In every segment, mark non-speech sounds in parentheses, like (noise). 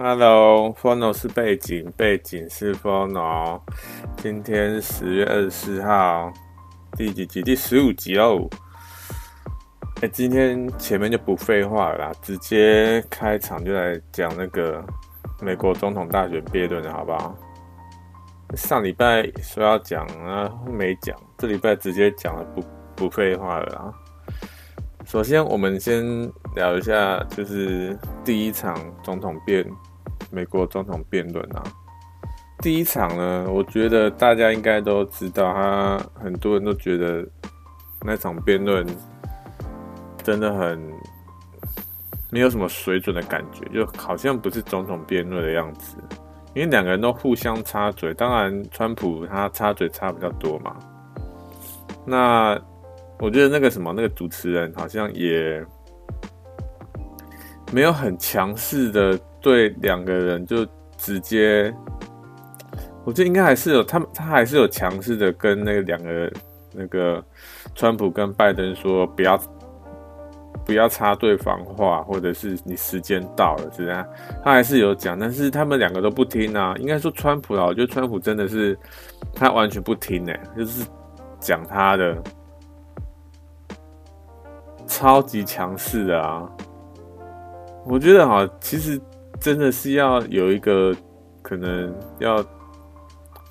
Hello，Fono 是背景，背景是 Fono。今天十月二十四号，第几集？第十五集哦。哎、今天前面就不废话了啦，直接开场就来讲那个美国总统大选辩论好不好？上礼拜说要讲啊，没讲，这礼拜直接讲了，不不废话了啦。首先，我们先聊一下，就是第一场总统辩，美国总统辩论啊。第一场呢，我觉得大家应该都知道，他很多人都觉得那场辩论真的很没有什么水准的感觉，就好像不是总统辩论的样子。因为两个人都互相插嘴，当然川普他插嘴插比较多嘛。那我觉得那个什么，那个主持人好像也没有很强势的对两个人就直接，我觉得应该还是有他，他还是有强势的跟那个两个那个川普跟拜登说不要不要插对方话，或者是你时间到了，是这样，他还是有讲，但是他们两个都不听啊。应该说川普啊，我觉得川普真的是他完全不听哎，就是讲他的。超级强势的啊！我觉得哈，其实真的是要有一个可能要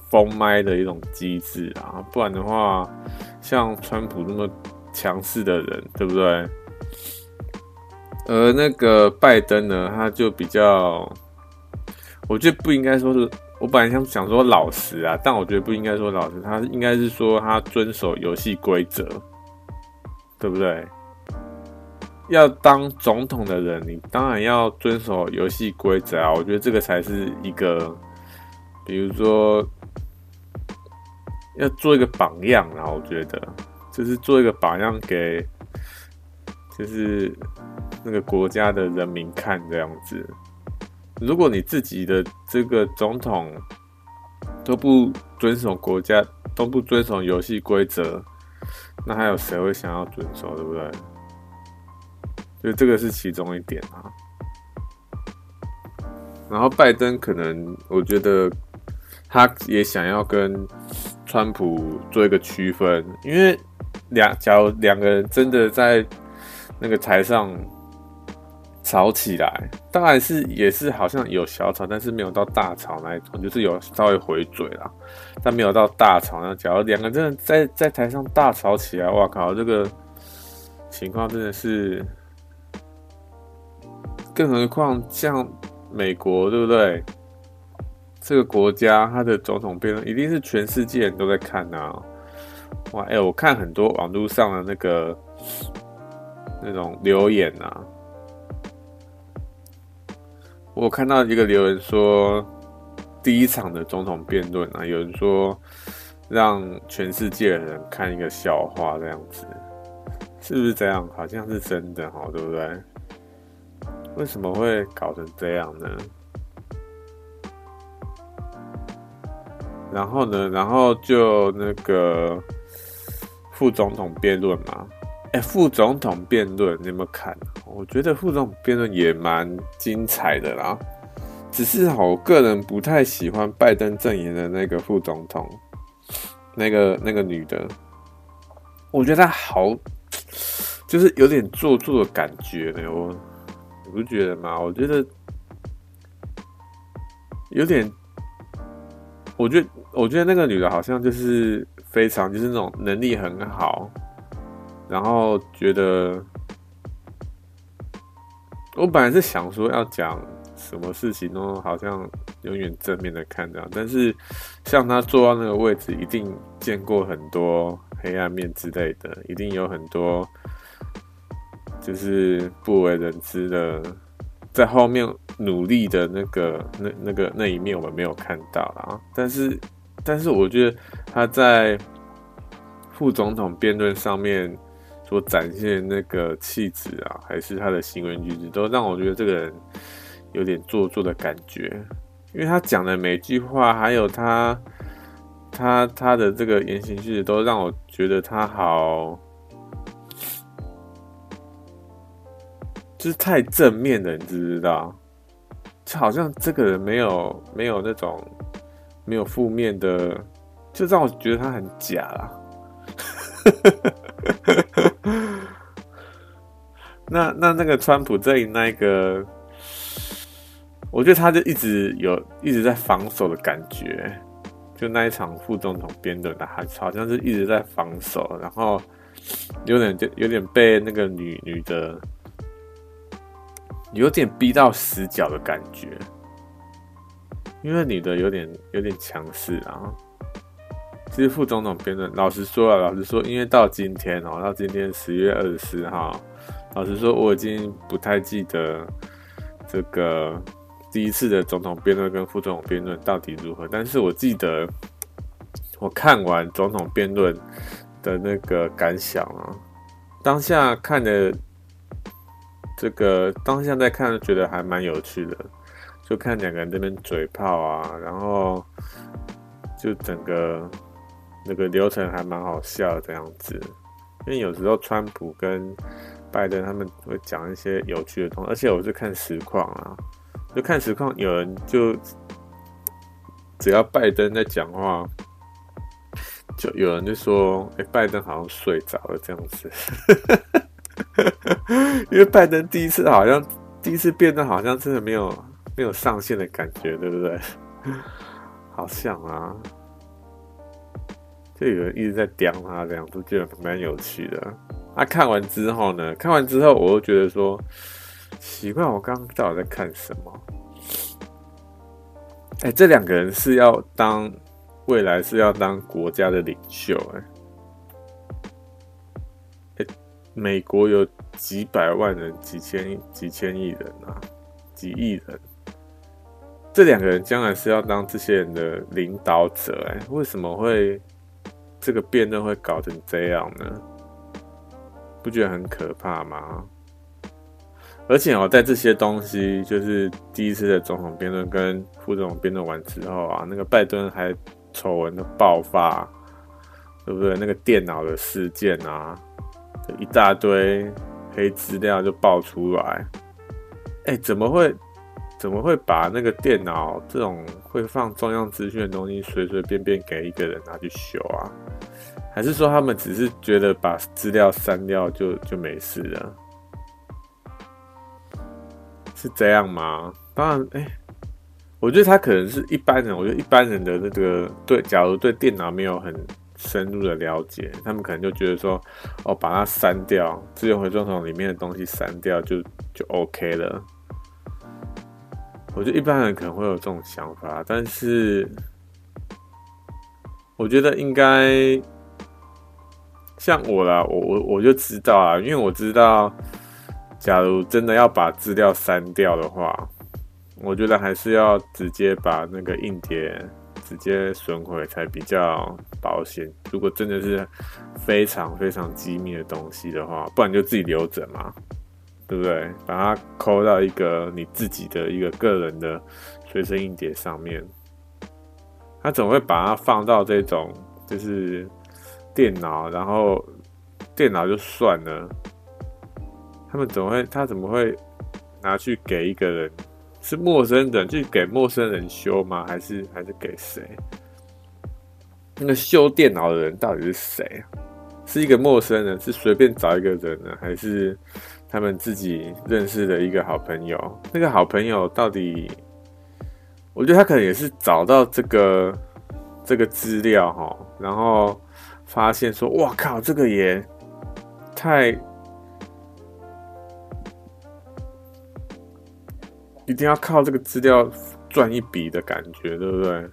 封麦的一种机制啊，不然的话，像川普那么强势的人，对不对？而那个拜登呢，他就比较，我觉得不应该说是，我本来想想说老实啊，但我觉得不应该说老实，他应该是说他遵守游戏规则，对不对？要当总统的人，你当然要遵守游戏规则啊！我觉得这个才是一个，比如说要做一个榜样啊！我觉得就是做一个榜样给，就是那个国家的人民看这样子。如果你自己的这个总统都不遵守国家，都不遵守游戏规则，那还有谁会想要遵守，对不对？就这个是其中一点啊，然后拜登可能我觉得他也想要跟川普做一个区分，因为两假如两个人真的在那个台上吵起来，当然是也是好像有小吵，但是没有到大吵那一种，就是有稍微回嘴啦，但没有到大吵。那假如两个人真的在在台上大吵起来，哇靠，这个情况真的是。更何况像美国，对不对？这个国家它的总统辩论一定是全世界人都在看啊！哇，哎、我看很多网络上的那个那种留言啊，我看到一个留言说，第一场的总统辩论啊，有人说让全世界的人看一个笑话，这样子是不是这样？好像是真的哈，对不对？为什么会搞成这样呢？然后呢？然后就那个副总统辩论嘛。哎，副总统辩论你有没有看？我觉得副总辩论也蛮精彩的啦。只是我个人不太喜欢拜登阵营的那个副总统，那个那个女的，我觉得她好，就是有点做作的感觉呢。我。你不觉得吗？我觉得有点，我觉得我觉得那个女的好像就是非常就是那种能力很好，然后觉得我本来是想说要讲什么事情都好像永远正面的看这样，但是像她坐到那个位置，一定见过很多黑暗面之类的，一定有很多。就是不为人知的，在后面努力的那个那那个那一面，我们没有看到啊。但是，但是我觉得他在副总统辩论上面所展现那个气质啊，还是他的行为举止，都让我觉得这个人有点做作的感觉。因为他讲的每句话，还有他他他的这个言行举止，都让我觉得他好。就是太正面了，你知不知道？就好像这个人没有没有那种没有负面的，就让我觉得他很假啦。(laughs) 那那那个川普阵营那个，我觉得他就一直有一直在防守的感觉。就那一场副总统辩论，他好像是一直在防守，然后有点就有点被那个女女的有点逼到死角的感觉，因为女的有点有点强势啊。其实副总统辩论，老实说啊，老实说，因为到今天哦，到今天十月二十四号，老实说，我已经不太记得这个。第一次的总统辩论跟副总统辩论到底如何？但是我记得我看完总统辩论的那个感想啊，当下看的这个当下在看，觉得还蛮有趣的，就看两个人这边嘴炮啊，然后就整个那个流程还蛮好笑这样子。因为有时候川普跟拜登他们会讲一些有趣的东西，而且我是看实况啊。就看实况，有人就只要拜登在讲话，就有人就说：“哎、拜登好像睡着了这样子。” (laughs) 因为拜登第一次好像第一次变得，好像真的没有没有上线的感觉，对不对？(laughs) 好像啊，就有人一直在刁他，这样都觉得蛮有趣的。他、啊、看完之后呢？看完之后，我又觉得说。奇怪，我刚刚到底在看什么？哎、这两个人是要当未来是要当国家的领袖、欸，美国有几百万人、几千几千亿人啊，几亿人，这两个人将来是要当这些人的领导者、欸，哎，为什么会这个辩论会搞成这样呢？不觉得很可怕吗？而且哦，在这些东西，就是第一次的总统辩论跟副总统辩论完之后啊，那个拜登还丑闻的爆发，对不对？那个电脑的事件啊，一大堆黑资料就爆出来。哎，怎么会？怎么会把那个电脑这种会放重要资讯的东西随随便便给一个人拿去修啊？还是说他们只是觉得把资料删掉就就没事了？是这样吗？当然，哎、我觉得他可能是一般人。我觉得一般人的那个对，假如对电脑没有很深入的了解，他们可能就觉得说，哦，把它删掉，资源回收桶里面的东西删掉就就 OK 了。我觉得一般人可能会有这种想法，但是我觉得应该像我啦，我我我就知道啊，因为我知道。假如真的要把资料删掉的话，我觉得还是要直接把那个硬碟直接损毁才比较保险。如果真的是非常非常机密的东西的话，不然就自己留着嘛，对不对？把它抠到一个你自己的一个个人的随身硬碟上面。他怎么会把它放到这种就是电脑，然后电脑就算了。他们怎么会？他怎么会拿去给一个人？是陌生人去给陌生人修吗？还是还是给谁？那个修电脑的人到底是谁？是一个陌生人？是随便找一个人呢？还是他们自己认识的一个好朋友？那个好朋友到底？我觉得他可能也是找到这个这个资料哈，然后发现说：“哇靠，这个也太……”一定要靠这个资料赚一笔的感觉，对不对？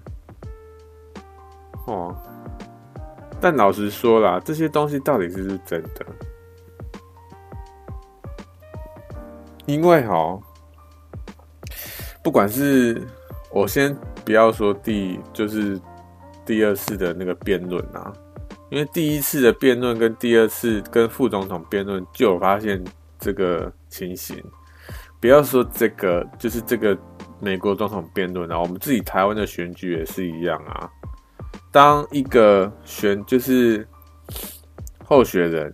哦，但老实说啦，这些东西到底是不是真的？因为哈，不管是我先不要说第就是第二次的那个辩论啊，因为第一次的辩论跟第二次跟副总统辩论就有发现这个情形。不要说这个，就是这个美国总统辩论啊，我们自己台湾的选举也是一样啊。当一个选就是候选人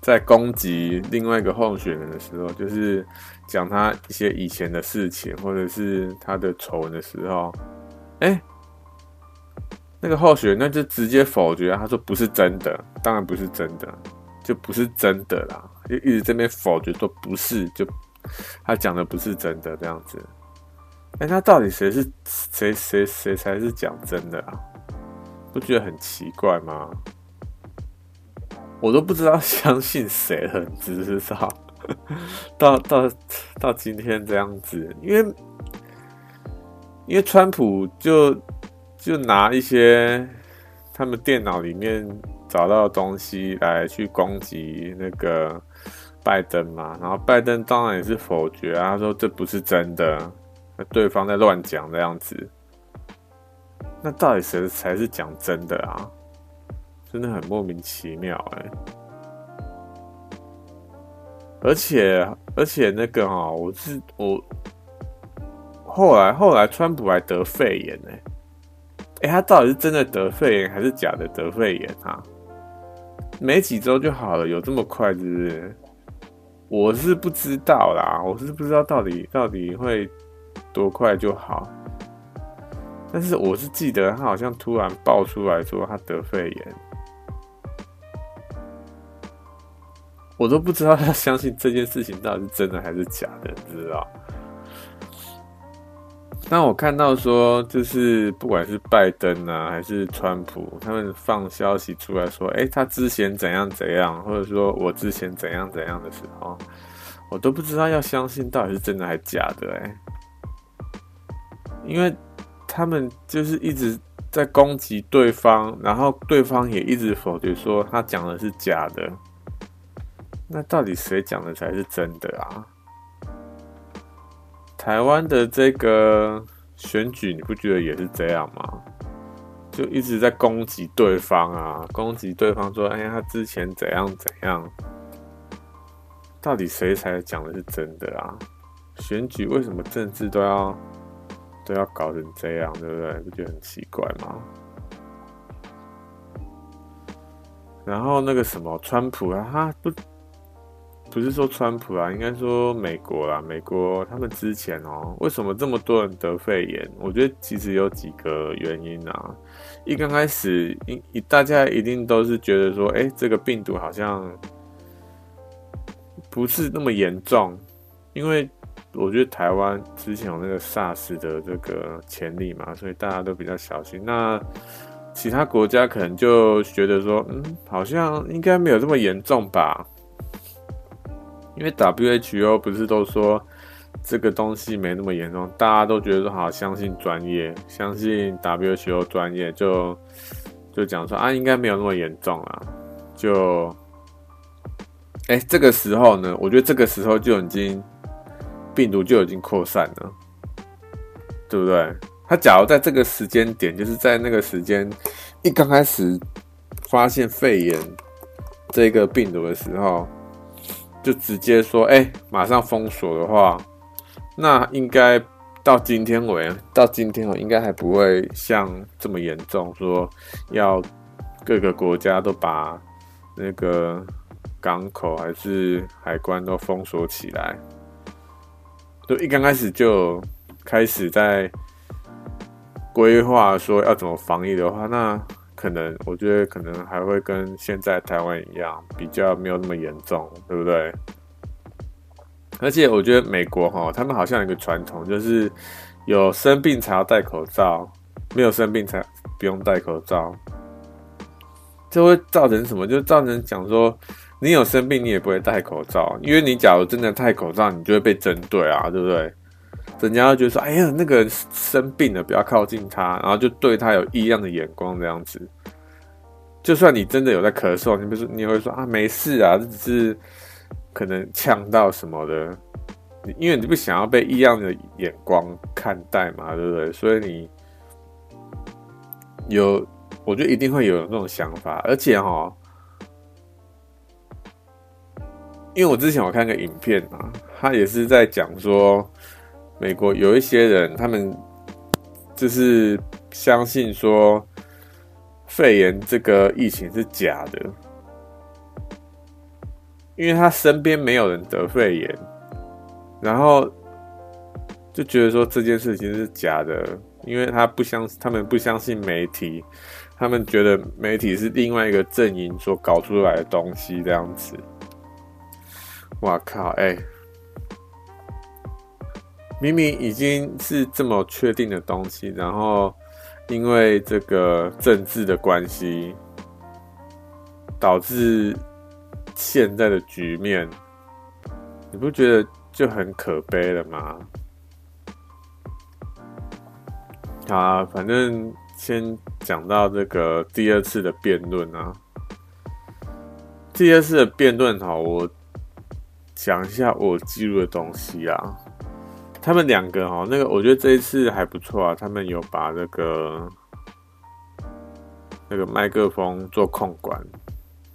在攻击另外一个候选人的时候，就是讲他一些以前的事情，或者是他的丑闻的时候，哎、那个候选人那就直接否决，他说不是真的，当然不是真的，就不是真的啦，就一直这边否决说不是，就他讲的不是真的这样子。哎、那到底谁是谁谁谁才是讲真的啊？不觉得很奇怪吗？我都不知道相信谁了，你知道？到到到今天这样子，因为因为川普就就拿一些他们电脑里面找到的东西来去攻击那个拜登嘛，然后拜登当然也是否决啊，他说这不是真的，那对方在乱讲这样子。那到底谁才是讲真的啊？真的很莫名其妙哎、而且而且那个哈，我是我后来后来川普还得肺炎哎、欸，哎、他到底是真的得肺炎还是假的得肺炎啊？没几周就好了，有这么快是不是？我是不知道啦，我是不知道到底到底会多快就好。但是我是记得他好像突然爆出来说他得肺炎，我都不知道他相信这件事情到底是真的还是假的，你知道？那我看到说，就是不管是拜登啊还是川普，他们放消息出来说，哎，他之前怎样怎样，或者说我之前怎样怎样的时候，我都不知道要相信到底是真的还是假的，哎，因为。他们就是一直在攻击对方，然后对方也一直否决说他讲的是假的。那到底谁讲的才是真的啊？台湾的这个选举，你不觉得也是这样吗？就一直在攻击对方啊，攻击对方说：“哎呀，他之前怎样怎样。”到底谁才讲的是真的啊？选举为什么政治都要？都要搞成这样，对不对？不觉得很奇怪吗？然后那个什么，川普啊，他不不是说川普啦，应该说美国啦。美国他们之前哦，为什么这么多人得肺炎？我觉得其实有几个原因啊。一刚开始，一大家一定都是觉得说，哎，这个病毒好像不是那么严重，因为。我觉得台湾之前有那个 SARS 的这个潜力嘛，所以大家都比较小心。那其他国家可能就觉得说，嗯，好像应该没有这么严重吧？因为 WHO 不是都说这个东西没那么严重，大家都觉得说好，相信专业，相信 WHO 专业，就就讲说啊，应该没有那么严重啊。就，哎，这个时候呢，我觉得这个时候就已经。病毒就已经扩散了，对不对？他假如在这个时间点，就是在那个时间一刚开始发现肺炎这个病毒的时候，就直接说：“哎，马上封锁的话，那应该到今天为到今天哦，应该还不会像这么严重，说要各个国家都把那个港口还是海关都封锁起来。”就一刚开始就开始在规划说要怎么防疫的话，那可能我觉得可能还会跟现在台湾一样，比较没有那么严重，对不对？而且我觉得美国哈，他们好像有一个传统，就是有生病才要戴口罩，没有生病才不用戴口罩。这会造成什么？就造成讲说。你有生病，你也不会戴口罩，因为你假如真的戴口罩，你就会被针对啊，对不对？人家会觉得说：“哎呀，那个生病了，不要靠近他。”然后就对他有异样的眼光，这样子。就算你真的有在咳嗽，你不是你会说：“啊，没事啊，这只是可能呛到什么的。”因为你不想要被异样的眼光看待嘛，对不对？所以你有，我觉得一定会有那种想法，而且哈。因为我之前有看个影片啊，他也是在讲说，美国有一些人，他们就是相信说肺炎这个疫情是假的，因为他身边没有人得肺炎，然后就觉得说这件事情是假的，因为他不相，他们不相信媒体，他们觉得媒体是另外一个阵营所搞出来的东西，这样子。哇靠！哎、明明已经是这么确定的东西，然后因为这个政治的关系，导致现在的局面。你不觉得就很可悲了吗？啊，反正先讲到这个第二次的辩论啊。第二次的辩论，哈，我讲一下我记录的东西啊。他们两个哈，那个我觉得这一次还不错啊。他们有把那个那个麦克风做控管，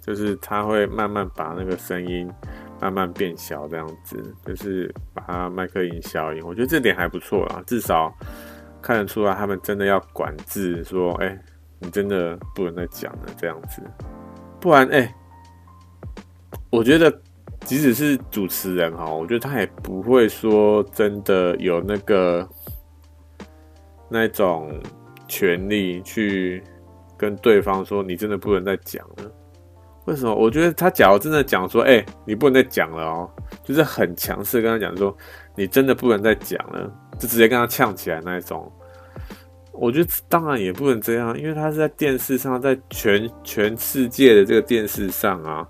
就是他会慢慢把那个声音。慢慢变小，这样子就是把它麦克音消音，我觉得这点还不错啊，至少看得出来他们真的要管制，说，哎、你真的不能再讲了这样子，不然，哎、我觉得即使是主持人哈，我觉得他也不会说真的有那个那种权利去跟对方说，你真的不能再讲了。为什么？我觉得他假如真的讲说，哎、你不能再讲了哦，就是很强势跟他讲说，你真的不能再讲了，就直接跟他呛起来那一种。我觉得当然也不能这样，因为他是在电视上，在全全世界的这个电视上啊，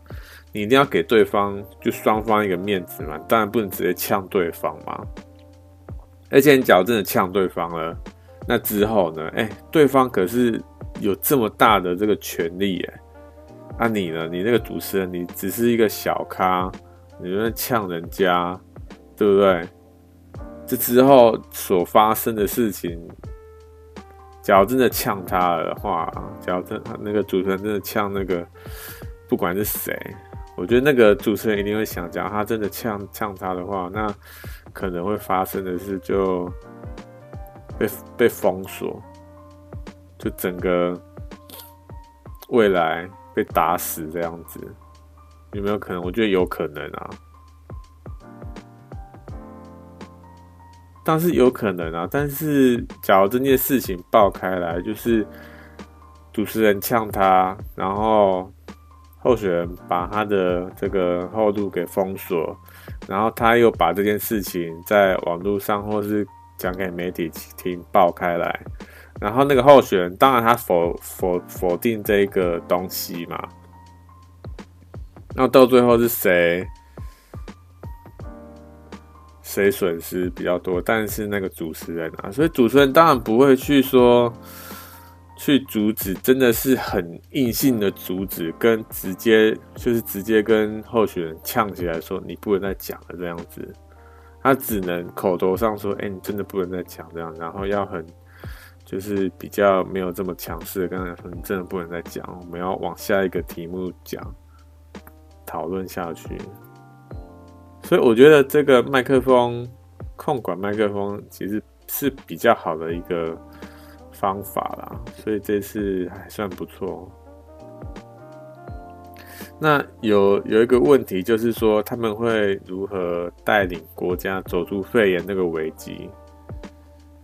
你一定要给对方就双方一个面子嘛，当然不能直接呛对方嘛。而且你假如真的呛对方了，那之后呢？哎、对方可是有这么大的这个权利哎。那、啊、你呢？你那个主持人，你只是一个小咖，你在呛人家，对不对？这之后所发生的事情，假如真的呛他的话，假如真那个主持人真的呛那个，不管是谁，我觉得那个主持人一定会想，假如他真的呛呛他的话，那可能会发生的是就被被封锁，就整个未来。被打死这样子，有没有可能？我觉得有可能啊，但是有可能啊。但是，假如这件事情爆开来，就是主持人呛他，然后候选人把他的这个后路给封锁，然后他又把这件事情在网络上或是讲给媒体听爆开来。然后那个候选人，当然他否否否定这个东西嘛。那到最后是谁谁损失比较多？但是那个主持人啊，所以主持人当然不会去说去阻止，真的是很硬性的阻止，跟直接就是直接跟候选人呛起来说你不能再讲了这样子。他只能口头上说，哎，你真的不能再讲这样，然后要很。就是比较没有这么强势的，刚才说你真的不能再讲，我们要往下一个题目讲，讨论下去。所以我觉得这个麦克风控管麦克风其实是比较好的一个方法啦，所以这次还算不错。那有有一个问题就是说，他们会如何带领国家走出肺炎那个危机？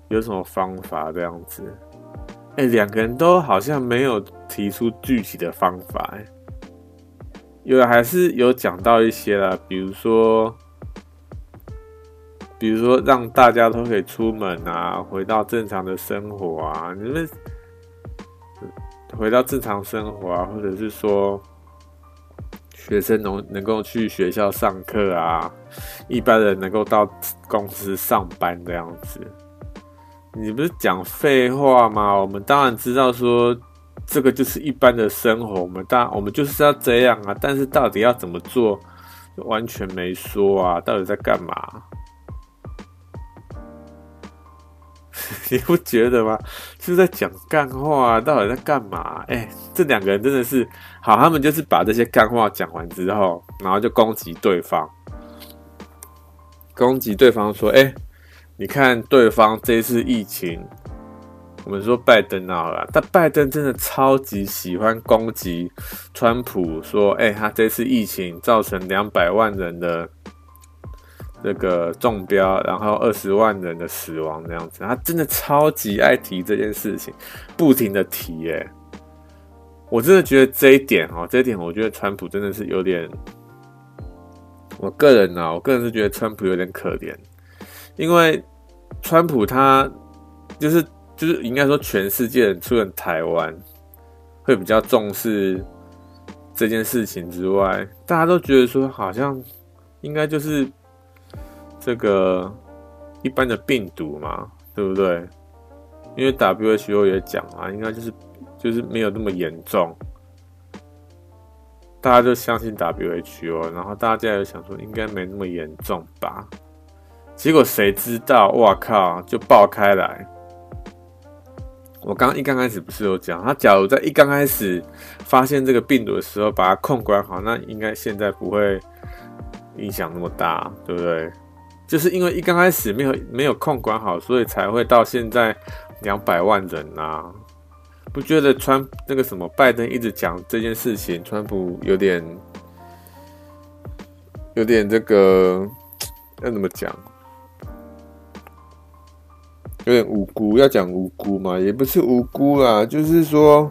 有什么方法这样子？哎、两个人都好像没有提出具体的方法、欸。有还是有讲到一些啦，比如说，比如说让大家都可以出门啊，回到正常的生活啊，你们回到正常生活啊，或者是说学生能能够去学校上课啊，一般人能够到公司上班这样子。你不是讲废话吗？我们当然知道说这个就是一般的生活，我们当我们就是要这样啊。但是到底要怎么做，完全没说啊。到底在干嘛？(laughs) 你不觉得吗？是在讲干话。到底在干嘛？哎、这两个人真的是好，他们就是把这些干话讲完之后，然后就攻击对方，攻击对方说：“哎、”你看对方这次疫情，我们说拜登好了，但拜登真的超级喜欢攻击川普，说，哎、他这次疫情造成两百万人的这个中标，然后二十万人的死亡这样子，他真的超级爱提这件事情，不停的提耶。我真的觉得这一点哦，这一点我觉得川普真的是有点，我个人呢，我个人是觉得川普有点可怜，因为川普他就是就是应该说全世界除了台湾会比较重视这件事情之外，大家都觉得说好像应该就是。这个一般的病毒嘛，对不对？因为 WHO 也讲啊，应该就是就是没有那么严重，大家就相信 WHO，然后大家就想说应该没那么严重吧。结果谁知道，哇靠，就爆开来。我刚一刚开始不是有讲，他假如在一刚开始发现这个病毒的时候把它控管好，那应该现在不会影响那么大，对不对？就是因为一刚开始没有没有控管好，所以才会到现在两百万人呐、不觉得川那个什么拜登一直讲这件事情，川普有点有点这个要怎么讲？有点无辜，要讲无辜嘛，也不是无辜啦，就是说，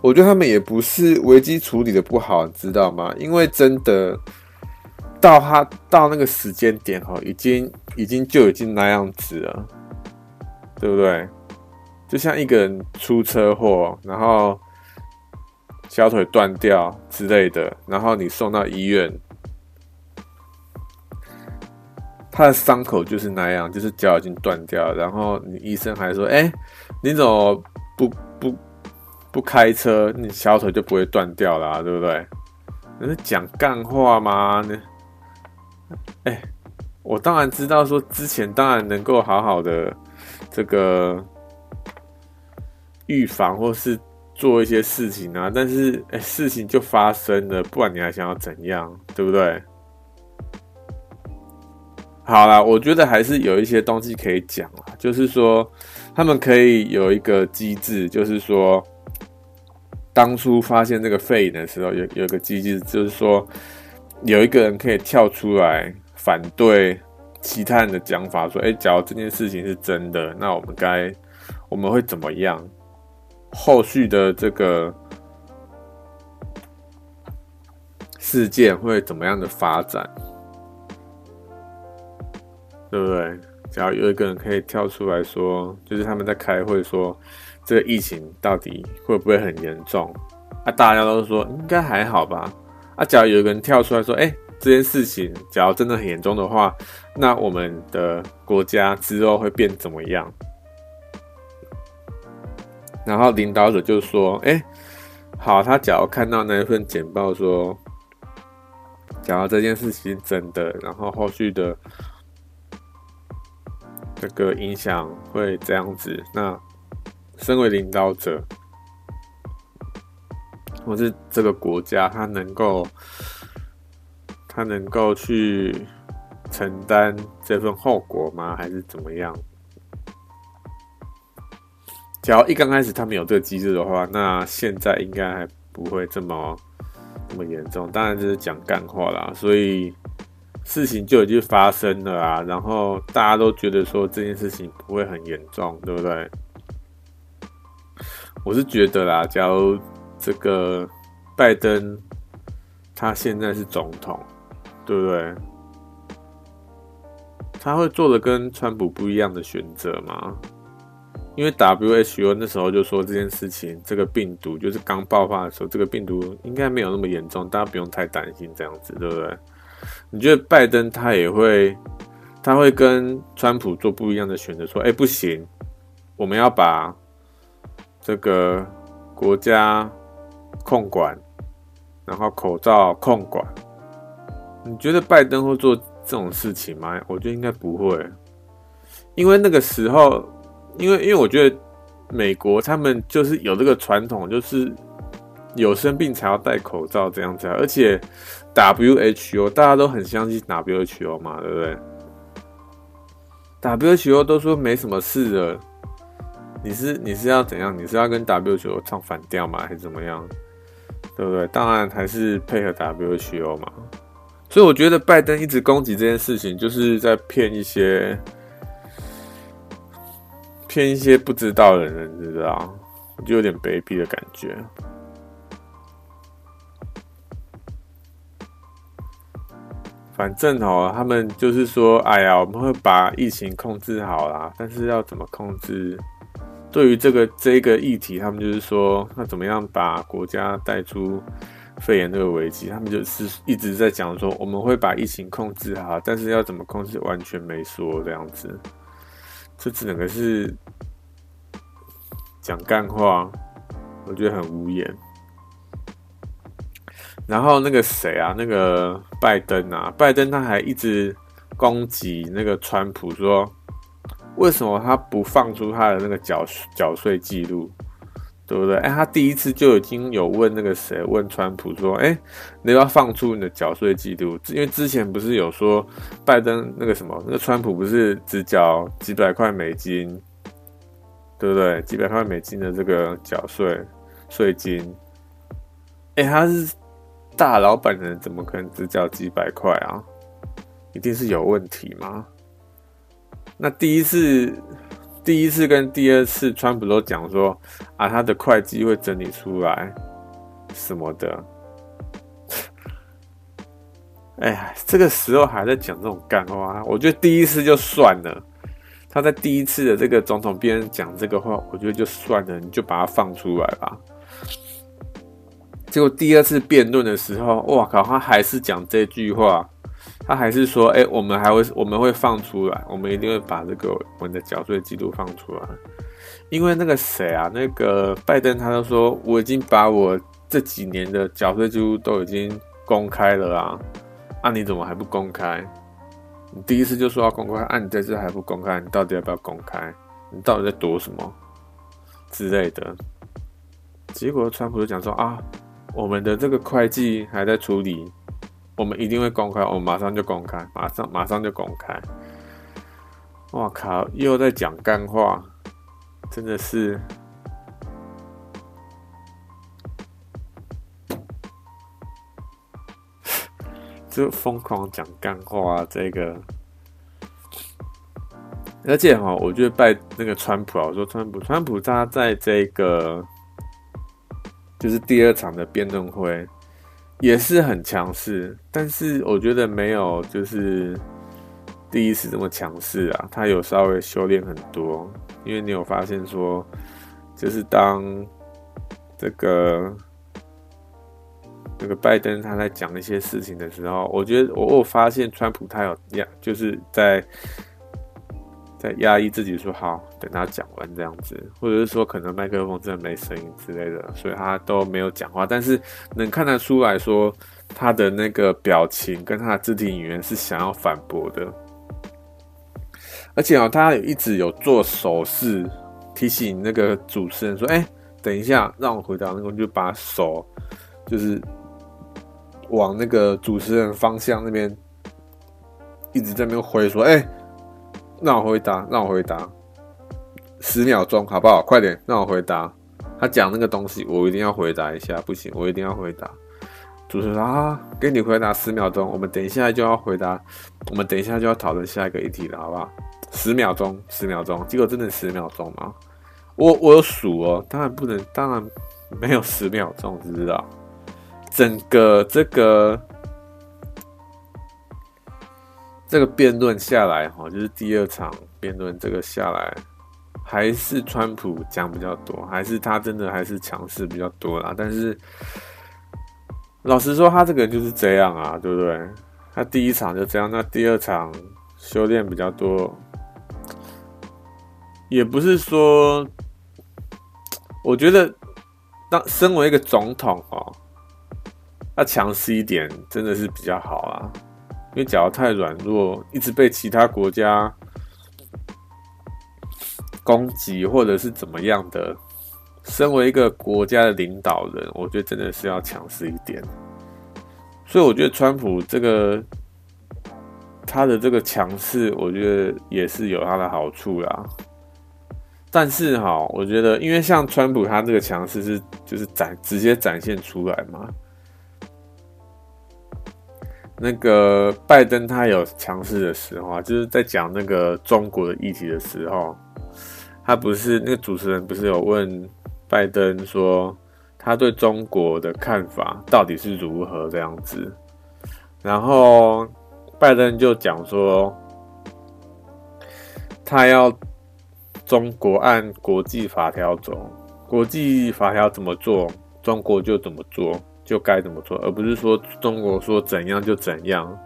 我觉得他们也不是危机处理的不好，你知道吗？因为真的。到他到那个时间点哈，已经已经就已经那样子了，对不对？就像一个人出车祸，然后小腿断掉之类的，然后你送到医院，他的伤口就是那样，就是脚已经断掉，然后你医生还说：“哎，你怎么不不不开车？你小腿就不会断掉啦，对不对？”你是讲干话吗？你？哎、我当然知道，说之前当然能够好好的这个预防或是做一些事情啊，但是哎、事情就发生了，不然你还想要怎样，对不对？好啦，我觉得还是有一些东西可以讲啦，就是说他们可以有一个机制，就是说当初发现这个肺炎的时候，有有一个机制，就是说。有一个人可以跳出来反对其他人的讲法，说：“哎，假如这件事情是真的，那我们该我们会怎么样？后续的这个事件会怎么样的发展？对不对？假如有一个人可以跳出来说，就是他们在开会说，这个疫情到底会不会很严重？啊，大家都说应该还好吧。”啊，假如有一个人跳出来说：“哎、这件事情假如真的很严重的话，那我们的国家之后会变怎么样？”然后领导者就说：“哎、好，他假如看到那一份简报说，假如这件事情真的，然后后续的这个影响会这样子，那身为领导者。”或是这个国家，他能够，他能够去承担这份后果吗？还是怎么样？假如一刚开始他们有这个机制的话，那现在应该还不会这么这么严重。当然这是讲干话啦，所以事情就已经发生了啊。然后大家都觉得说这件事情不会很严重，对不对？我是觉得啦，假如。这个拜登，他现在是总统，对不对？他会做的跟川普不一样的选择吗？因为 WHO 那时候就说这件事情，这个病毒就是刚爆发的时候，这个病毒应该没有那么严重，大家不用太担心，这样子，对不对？你觉得拜登他也会，他会跟川普做不一样的选择，说，哎，不行，我们要把这个国家。控管，然后口罩控管，你觉得拜登会做这种事情吗？我觉得应该不会，因为那个时候，因为因为我觉得美国他们就是有这个传统，就是有生病才要戴口罩这样子啊，而且 WHO 大家都很相信 WHO 嘛，对不对？WHO 都说没什么事的，你是你是要怎样？你是要跟 WHO 唱反调吗？还是怎么样？对不对？当然还是配合 WHO 嘛。所以我觉得拜登一直攻击这件事情，就是在骗一些骗一些不知道的人，你知道？我就有点卑鄙的感觉。反正哦，他们就是说，哎呀，我们会把疫情控制好啦，但是要怎么控制？对于这个这个议题，他们就是说，那怎么样把国家带出肺炎这个危机？他们就是一直在讲说，我们会把疫情控制好，但是要怎么控制，完全没说这样子。这只能是讲干话，我觉得很无言。然后那个谁啊，那个拜登啊，拜登他还一直攻击那个川普，说为什么他不放出他的那个缴缴税记录，对不对？哎，他第一次就已经有问那个谁，问川普说，哎，你要放出你的缴税记录，因为之前不是有说拜登那个什么，那个川普不是只缴几百块美金，对不对？几百块美金的这个缴税税金，哎，他是。大老板人怎么可能只缴几百块啊？一定是有问题吗？那第一次、第一次跟第二次，川普都讲说啊，他的会计会整理出来什么的。(laughs) 哎呀，这个时候还在讲这种干话，我觉得第一次就算了。他在第一次的这个总统辩论讲这个话，我觉得就算了，你就把它放出来吧。结果第二次辩论的时候，哇靠，他还是讲这句话，他还是说，哎、我们还会，我们会放出来，我们一定会把这个我们的缴税记录放出来。因为那个谁啊，那个拜登，他就说，我已经把我这几年的缴税记录都已经公开了啊，啊，你怎么还不公开？你第一次就说要公开，啊，你这次还不公开，你到底要不要公开？你到底在躲什么之类的？结果川普就讲说啊。我们的这个会计还在处理，我们一定会公开，我们马上就公开，马上马上就公开。哇靠！又在讲干话，真的是，(laughs) 就疯狂讲干话啊这个。而且哈，我觉得拜那个川普啊，我说川普，川普他在这个。就是第二场的辩论会也是很强势，但是我觉得没有就是第一次这么强势啊，他有稍微修炼很多，因为你有发现说，就是当这个这个拜登他在讲一些事情的时候，我觉得我我发现川普他有呀，就是在。在压抑自己说好，等他讲完这样子，或者是说可能麦克风真的没声音之类的，所以他都没有讲话。但是能看得出来说，他的那个表情跟他的肢体语言是想要反驳的，而且哦，他一直有做手势提醒那个主持人说：“哎，等一下，让我回答。”那个就把手就是往那个主持人方向那边一直在那边挥说：“哎。”让我回答，让我回答，十秒钟好不好？快点，让我回答。他讲那个东西，我一定要回答一下。不行，我一定要回答。主持人啊，给你回答十秒钟，我们等一下就要回答，我们等一下就要讨论下一个议题了，好不好？十秒钟，十秒钟。结果真的十秒钟吗？我我有数哦，当然不能，当然没有十秒钟，知道？整个这个。这个辩论下来，哈，就是第二场辩论，这个下来还是川普讲比较多，还是他真的还是强势比较多啦。但是老实说，他这个人就是这样啊，对不对？他第一场就这样，那第二场修炼比较多，也不是说，我觉得当身为一个总统哦，要强势一点，真的是比较好啊。因为假如太软弱，一直被其他国家攻击，或者是怎么样的，身为一个国家的领导人，我觉得真的是要强势一点。所以我觉得川普这个他的这个强势，我觉得也是有他的好处啦。但是哈，我觉得因为像川普他这个强势是就是展直接展现出来嘛。那个拜登他有强势的时候啊，就是在讲那个中国的议题的时候，他不是那个主持人不是有问拜登说他对中国的看法到底是如何这样子，然后拜登就讲说他要中国按国际法条走，国际法条怎么做，中国就怎么做。就该怎么做，而不是说中国说怎样就怎样。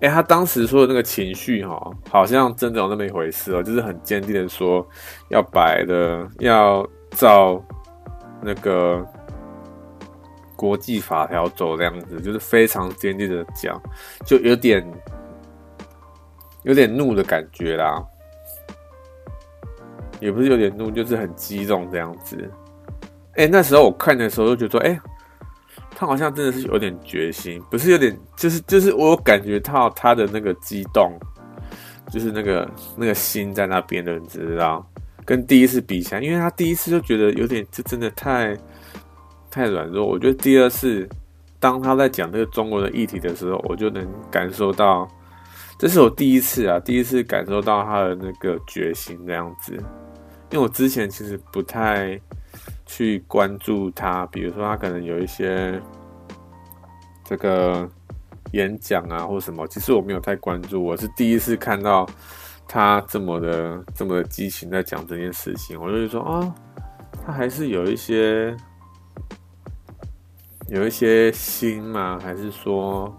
哎、他当时说的那个情绪哈，好像真的有那么一回事哦，就是很坚定的说要摆的，要照那个国际法条走这样子，就是非常坚定的讲，就有点有点怒的感觉啦，也不是有点怒，就是很激动这样子。哎、那时候我看的时候就觉得说，哎、他好像真的是有点决心，不是有点，就是就是我有感觉到他的那个激动，就是那个那个心在那边的，你知道？跟第一次比起来，因为他第一次就觉得有点，这真的太太软弱。我觉得第二次，当他在讲这个中国的议题的时候，我就能感受到，这是我第一次啊，第一次感受到他的那个决心这样子。因为我之前其实不太。去关注他，比如说他可能有一些这个演讲啊，或什么，其实我没有太关注。我是第一次看到他这么的这么的激情在讲这件事情，我就说啊、他还是有一些有一些心嘛，还是说，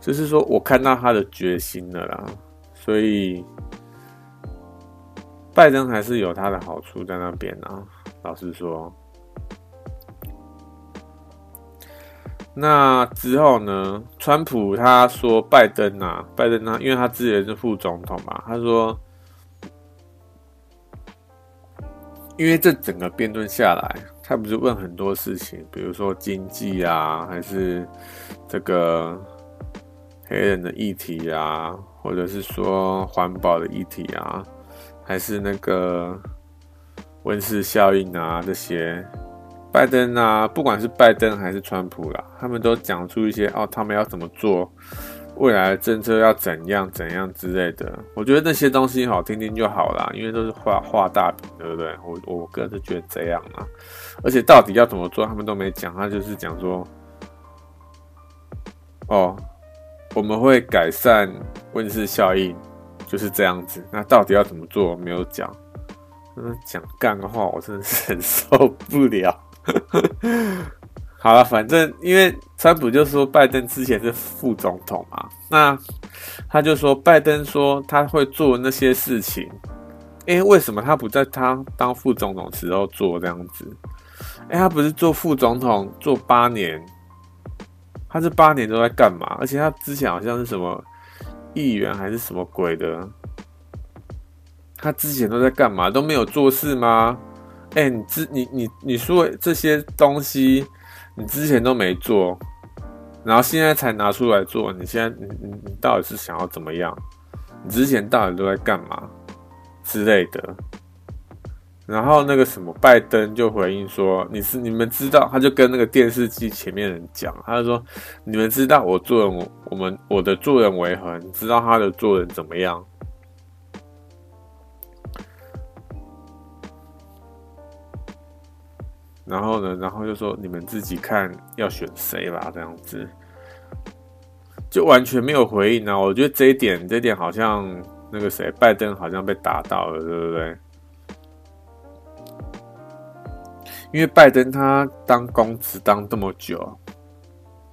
就是说我看到他的决心了啦。所以拜登还是有他的好处在那边啊。老实说，那之后呢？川普他说拜登啊，拜登啊，因为他之前是副总统嘛，他说，因为这整个辩论下来，他不是问很多事情，比如说经济啊，还是这个黑人的议题啊，或者是说环保的议题啊，还是那个。温室效应啊，这些拜登啊，不管是拜登还是川普啦，他们都讲出一些哦，他们要怎么做，未来的政策要怎样怎样之类的。我觉得那些东西好听听就好啦，因为都是画画大饼，对不对？我我个人是觉得这样啊。而且到底要怎么做，他们都没讲，他就是讲说，哦，我们会改善温室效应，就是这样子。那到底要怎么做，没有讲。讲干的话，我真的是很受不了。好了，反正因为川普就说拜登之前是副总统嘛，那他就说拜登说他会做那些事情，哎、欸，为什么他不在他当副总统时候做这样子？哎、他不是做副总统做八年，他这八年都在干嘛？而且他之前好像是什么议员还是什么鬼的。他之前都在干嘛？都没有做事吗？哎、你之你你你说这些东西，你之前都没做，然后现在才拿出来做。你现在你你到底是想要怎么样？你之前到底都在干嘛之类的？然后那个什么拜登就回应说：“你是你们知道？”他就跟那个电视机前面人讲，他就说：“你们知道我做人我们我的做人为何？你知道他的做人怎么样？”然后呢，然后就说你们自己看要选谁吧，这样子就完全没有回应啊！我觉得这一点，这一点好像那个谁，拜登好像被打到了，对不对？因为拜登他当公职当这么久，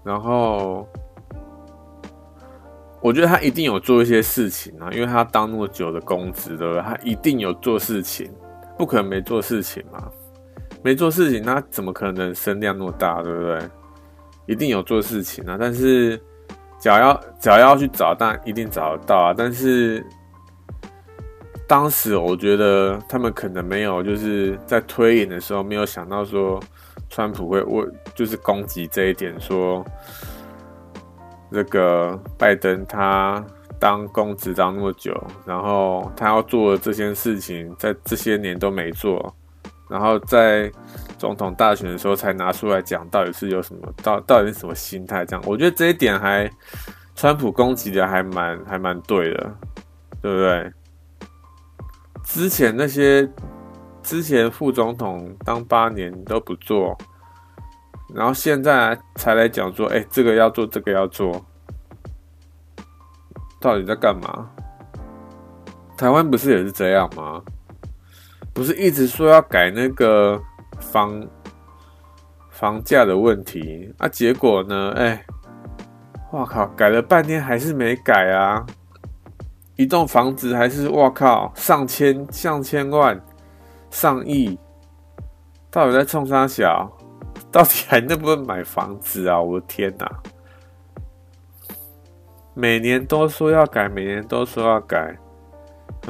然后我觉得他一定有做一些事情啊，因为他当那么久的公职，对不对？他一定有做事情，不可能没做事情嘛。没做事情，那怎么可能声量那么大，对不对？一定有做事情啊！但是，只要只要要去找，当然一定找得到啊！但是，当时我觉得他们可能没有，就是在推演的时候没有想到说，川普会为就是攻击这一点，说这个拜登他当公职当那么久，然后他要做的这些事情，在这些年都没做。然后在总统大选的时候才拿出来讲，到底是有什么，到到底是什么心态？这样，我觉得这一点还，川普攻击的还蛮还蛮对的，对不对？之前那些之前副总统当八年都不做，然后现在才来讲说，哎，这个要做，这个要做，到底在干嘛？台湾不是也是这样吗？不是一直说要改那个房房价的问题啊？结果呢？哎，哇靠，改了半天还是没改啊！一栋房子还是哇靠，上千、上千万、上亿，到底在冲啥小？到底还能不能买房子啊？我的天哪！每年都说要改，每年都说要改。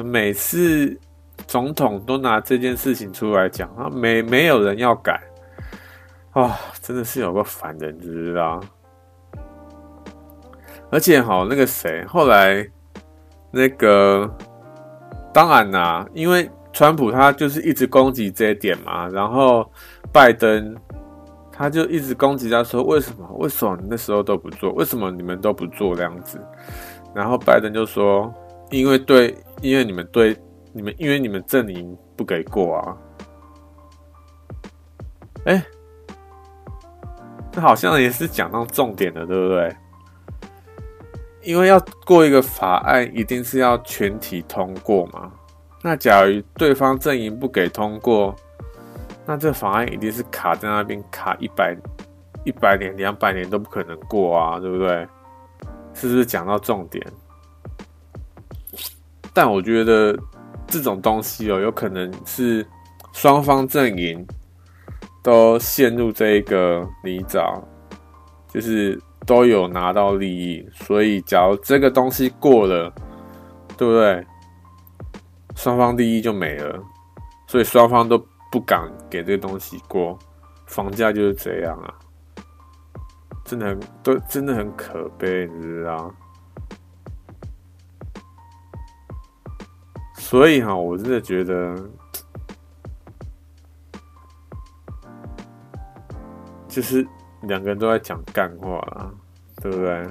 每次总统都拿这件事情出来讲，啊，没没有人要改，啊、真的是有个烦人，知不知道？而且哈，那个谁，后来那个，当然啦，因为川普他就是一直攻击这一点嘛，然后拜登他就一直攻击他说，为什么？为什么那时候都不做？为什么你们都不做这样子？然后拜登就说，因为对。因为你们对你们，因为你们阵营不给过啊！哎，这好像也是讲到重点了，对不对？因为要过一个法案，一定是要全体通过嘛。那假如对方阵营不给通过，那这法案一定是卡在那边，卡一百一百年、两百年都不可能过啊，对不对？是不是讲到重点？但我觉得这种东西哦，有可能是双方阵营都陷入这一个泥沼，就是都有拿到利益，所以假如这个东西过了，对不对？双方利益就没了，所以双方都不敢给这个东西过，房价就是这样啊，真的很都真的很可悲，你知道？所以哈，我真的觉得，就是两个人都在讲干话啦，对不对？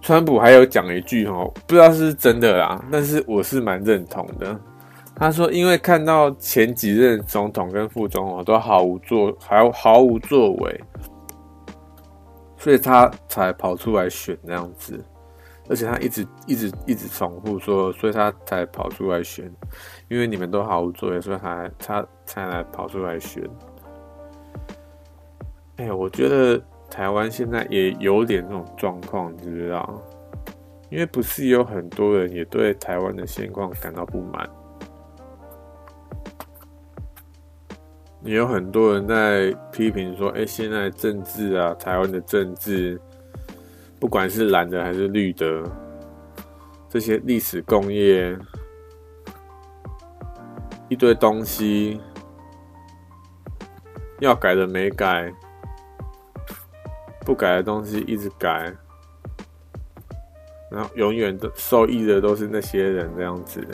川普还有讲一句哈，不知道是真的啦，但是我是蛮认同的。他说，因为看到前几任总统跟副总统都毫无作，还毫无作为，所以他才跑出来选那样子。而且他一直一直一直重复说，所以他才跑出来选，因为你们都毫无作为，所以他他才来跑出来选。哎，我觉得台湾现在也有点这种状况，你知不知道？因为不是有很多人也对台湾的现况感到不满，也有很多人在批评说，哎，现在政治啊，台湾的政治。不管是蓝的还是绿的，这些历史工业一堆东西要改的没改，不改的东西一直改，然后永远都受益的都是那些人，这样子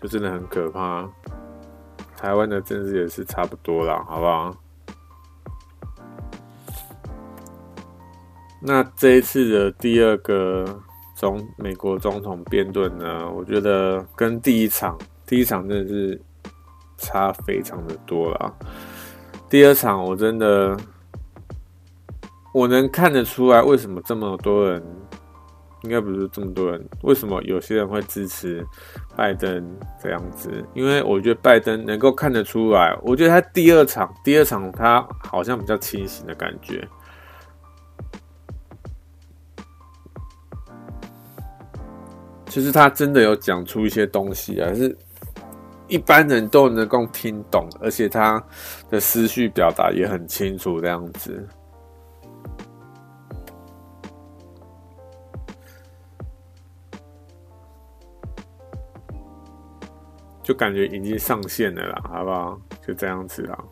就真的很可怕。台湾的政治也是差不多啦，好不好？那这一次的第二个总美国总统辩论呢，我觉得跟第一场第一场真的是差非常的多了。第二场我真的我能看得出来，为什么这么多人，应该不是这么多人，为什么有些人会支持拜登这样子？因为我觉得拜登能够看得出来，我觉得他第二场第二场他好像比较清醒的感觉。其实他真的有讲出一些东西啊，是一般人都能够听懂，而且他的思绪表达也很清楚，这样子，就感觉已经上线了啦，好不好？就这样子啦。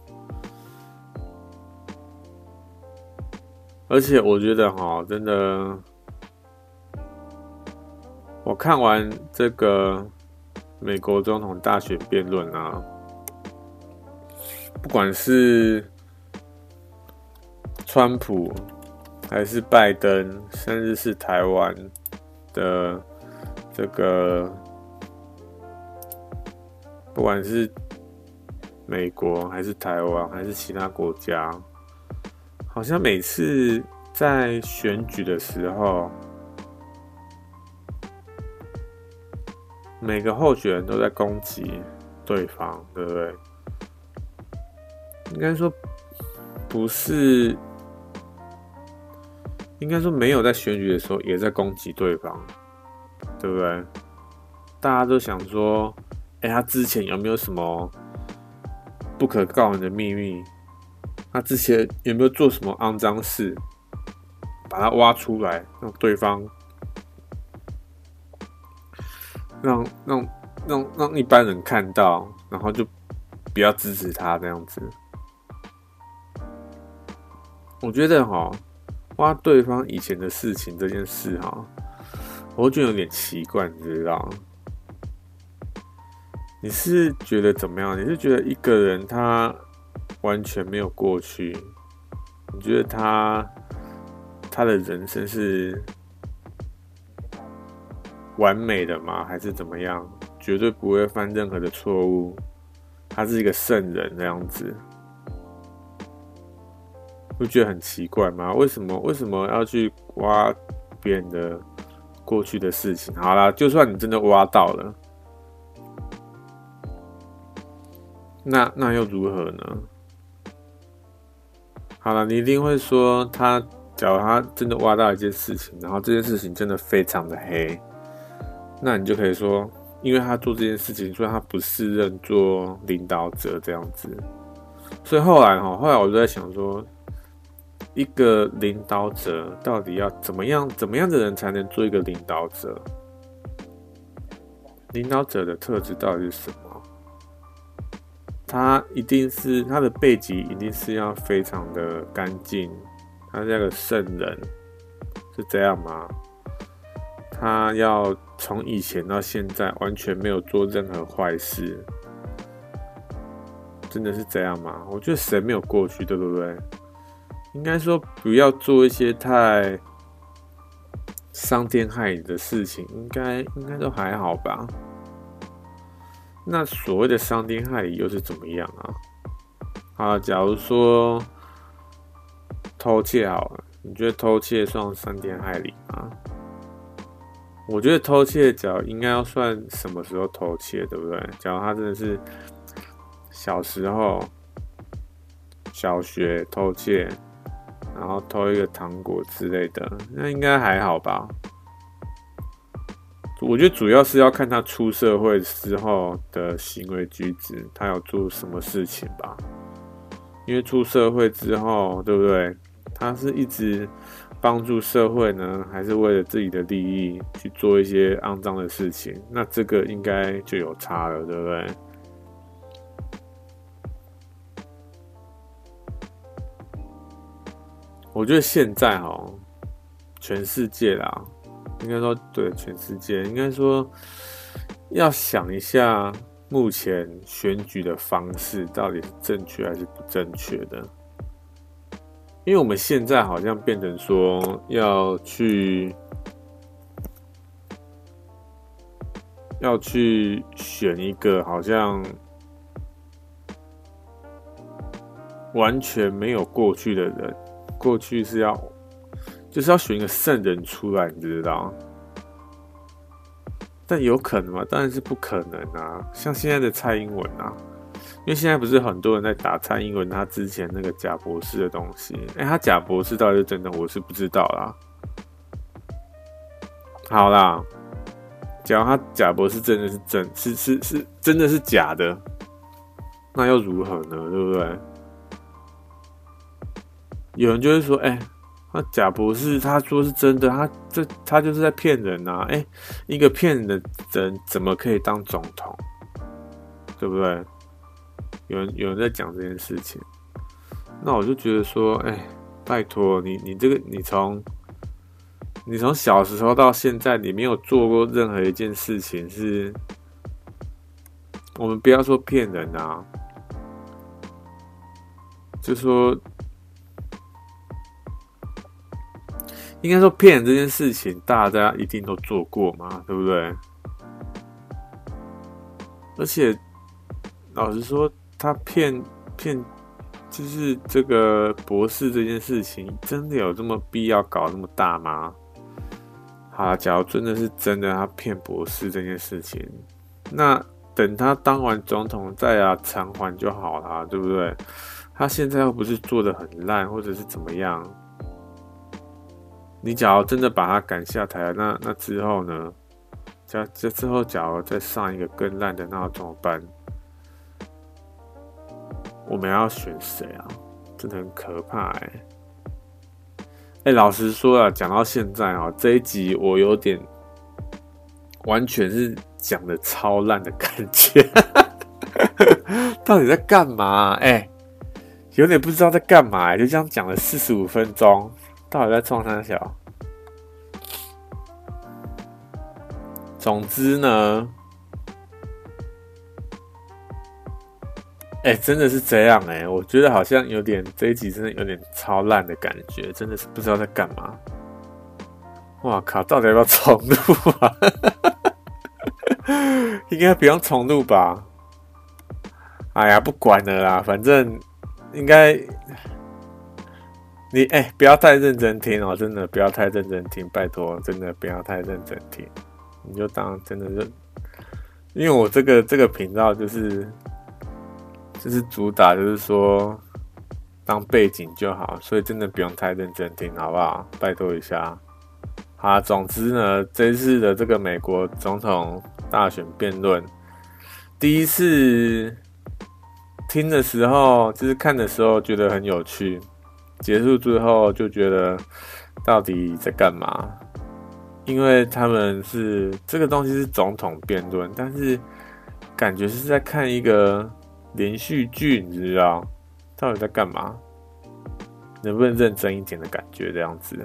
而且我觉得哈，真的。我看完这个美国总统大选辩论啊，不管是川普还是拜登，甚至是台湾的这个，不管是美国还是台湾还是其他国家，好像每次在选举的时候。每个候选人都在攻击对方，对不对？应该说不是，应该说没有在选举的时候也在攻击对方，对不对？大家都想说，哎，他之前有没有什么不可告人的秘密？他之前有没有做什么肮脏事？把他挖出来，让对方。让让让让一般人看到，然后就不要支持他这样子。我觉得哈，挖对方以前的事情这件事哈，我觉得有点奇怪，你知道？你是觉得怎么样？你是觉得一个人他完全没有过去？你觉得他他的人生是？完美的吗？还是怎么样？绝对不会犯任何的错误。他是一个圣人那样子，不觉得很奇怪吗？为什么为什么要去挖别人的过去的事情？好啦，就算你真的挖到了，那那又如何呢？好了，你一定会说他，假如他真的挖到一件事情，然后这件事情真的非常的黑。那你就可以说，因为他做这件事情，所以他不适任做领导者这样子。所以后来哈，后来我就在想说，一个领导者到底要怎么样，怎么样的人才能做一个领导者？领导者的特质到底是什么？他一定是他的背景一定是要非常的干净，他是那个圣人，是这样吗？他要从以前到现在完全没有做任何坏事，真的是这样吗？我觉得谁没有过去，对不对？应该说不要做一些太伤天害理的事情，应该应该都还好吧？那所谓的伤天害理又是怎么样啊？啊，假如说偷窃好了，你觉得偷窃算伤天害理吗？我觉得偷窃脚应该要算什么时候偷窃，对不对？假如他真的是小时候小学偷窃，然后偷一个糖果之类的，那应该还好吧？我觉得主要是要看他出社会之后的行为举止，他要做什么事情吧？因为出社会之后，对不对？他是一直。帮助社会呢，还是为了自己的利益去做一些肮脏的事情？那这个应该就有差了，对不对？我觉得现在哈，全世界啦，应该说对全世界，应该说要想一下，目前选举的方式到底是正确还是不正确的。因为我们现在好像变成说要去要去选一个好像完全没有过去的人，过去是要就是要选一个圣人出来，你知道？但有可能吗？当然是不可能啊！像现在的蔡英文啊。因为现在不是很多人在打蔡英文他之前那个假博士的东西，哎，他假博士到底是真的，我是不知道啦。好啦，假如他假博士真的是真，是是是真的是假的，那又如何呢？对不对？有人就会说，哎，他假博士他说是真的，他这他就是在骗人呐！哎，一个骗人的人怎么可以当总统？对不对？有人有人在讲这件事情，那我就觉得说，哎、拜托你，你这个你从你从小时候到现在，你没有做过任何一件事情是我们不要说骗人啊，就说应该说骗人这件事情，大家一定都做过嘛，对不对？而且老实说，他骗骗就是这个博士这件事情，真的有这么必要搞那么大吗？好，假如真的是真的，他骗博士这件事情，那等他当完总统再啊偿还就好了，对不对？他现在又不是做得很烂，或者是怎么样？你假如真的把他赶下台，那那之后呢？假这之后，假如再上一个更烂的，那要怎么办？我们要选谁啊？真的很可怕哎、欸！哎、老实说啊，讲到现在啊，这一集我有点完全是讲的超烂的感觉，(laughs) 到底在干嘛？哎、有点不知道在干嘛、就这样讲了四十五分钟，到底在撞三小？总之呢，哎、真的是这样哎、我觉得好像有点这一集真的有点超烂的感觉，真的是不知道在干嘛。哇靠，到底要不要重录啊？(laughs) 应该不用重录吧？哎呀，不管了啦，反正应该你哎、不要太认真听哦、真的不要太认真听，拜托，真的不要太认真听。你就当真的是，因为我这个这个频道就是就是主打就是说当背景就好，所以真的不用太认真听，好不好？拜托一下。好，总之呢，这次的这个美国总统大选辩论，第一次听的时候，就是看的时候觉得很有趣，结束之后就觉得到底在干嘛？因为他们是这个东西是总统辩论，但是感觉是在看一个连续剧，你知道？到底在干嘛？能不能认真一点的感觉这样子？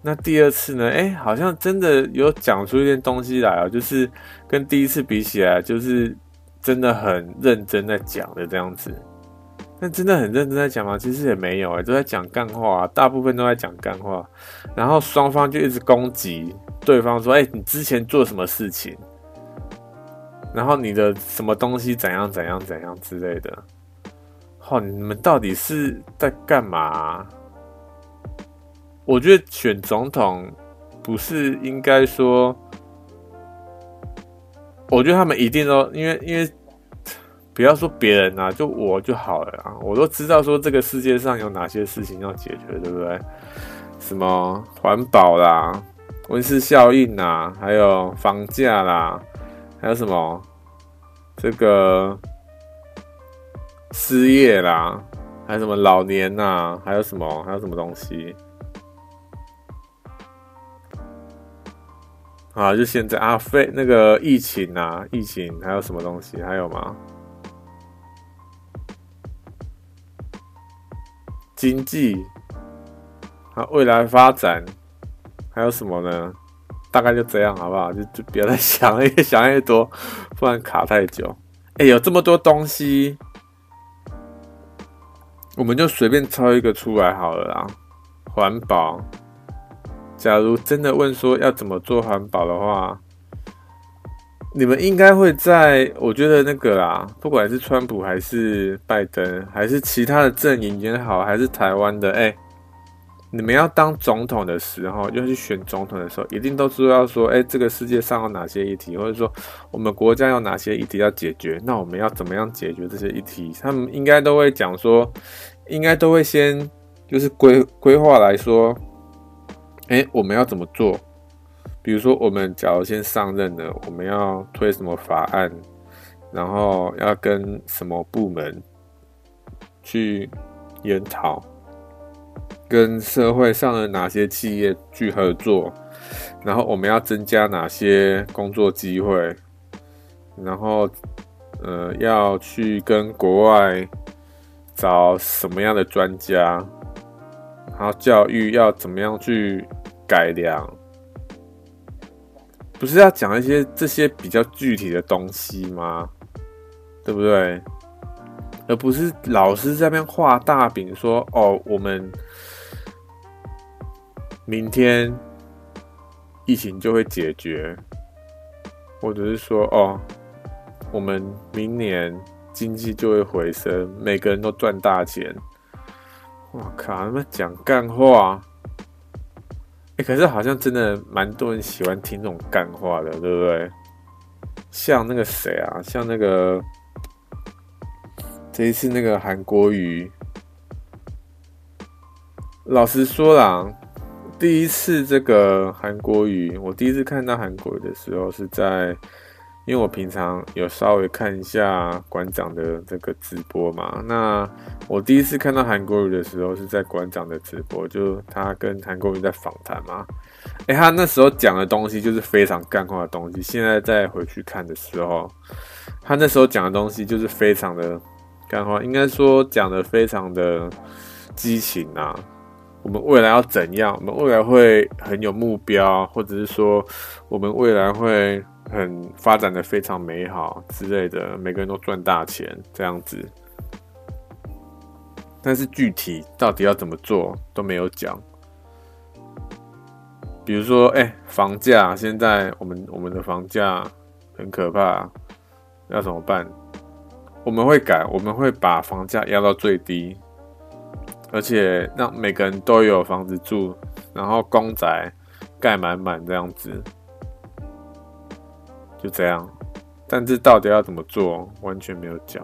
那第二次呢？哎，好像真的有讲出一点东西来啊，就是跟第一次比起来，就是真的很认真在讲的这样子。但真的很认真在讲吗？其实也没有哎、都在讲干话、啊，大部分都在讲干话。然后双方就一直攻击对方，说：“哎、你之前做什么事情？然后你的什么东西怎样怎样怎样之类的。”哦，你们到底是在干嘛、我觉得选总统不是应该说，我觉得他们一定都因为因为。不要说别人啊，就我就好了啊！我都知道说这个世界上有哪些事情要解决，对不对？什么环保啦、温室效应啦，还有房价啦，还有什么这个失业啦，还有什么老年呐，还有什么还有什么东西啊？就现在啊，非那个疫情啊，疫情还有什么东西？还有吗？经济，啊，未来发展还有什么呢？大概就这样，好不好？就就不要再想了，越 (laughs) 想越多，不然卡太久。哎、有这么多东西，我们就随便抽一个出来好了啦。环保，假如真的问说要怎么做环保的话。你们应该会在，我觉得那个啦，不管是川普还是拜登，还是其他的阵营也好，还是台湾的，哎、你们要当总统的时候，要去选总统的时候，一定都知道说，哎、这个世界上有哪些议题，或者说我们国家有哪些议题要解决，那我们要怎么样解决这些议题？他们应该都会讲说，应该都会先就是规规划来说，哎、我们要怎么做？比如说，我们假如先上任了，我们要推什么法案，然后要跟什么部门去研讨，跟社会上的哪些企业去合作，然后我们要增加哪些工作机会，然后呃要去跟国外找什么样的专家，然后教育要怎么样去改良。不是要讲一些这些比较具体的东西吗？对不对？而不是老师在那边画大饼，说哦，我们明天疫情就会解决，或者是说哦，我们明年经济就会回升，每个人都赚大钱。我靠，他们讲干话！哎、可是好像真的蛮多人喜欢听这种干话的，对不对？像那个谁啊，像那个。这一次那个韩国瑜，老实说啦，第一次这个韩国瑜，我第一次看到韩国瑜的时候是在，因为我平常有稍微看一下馆长的这个直播嘛。那我第一次看到韩国瑜的时候是在馆长的直播，就他跟韩国瑜在访谈嘛。诶，他那时候讲的东西就是非常干话的东西。现在再回去看的时候，他那时候讲的东西就是非常的。干话应该说讲的非常的激情啊！我们未来要怎样？我们未来会很有目标，或者是说我们未来会很发展的非常美好之类的，每个人都赚大钱这样子。但是具体到底要怎么做都没有讲。比如说，哎、房价现在我们我们的房价很可怕，要怎么办？我们会改，我们会把房价压到最低，而且让每个人都有房子住，然后公宅盖满满这样子，就这样。但是到底要怎么做，完全没有讲。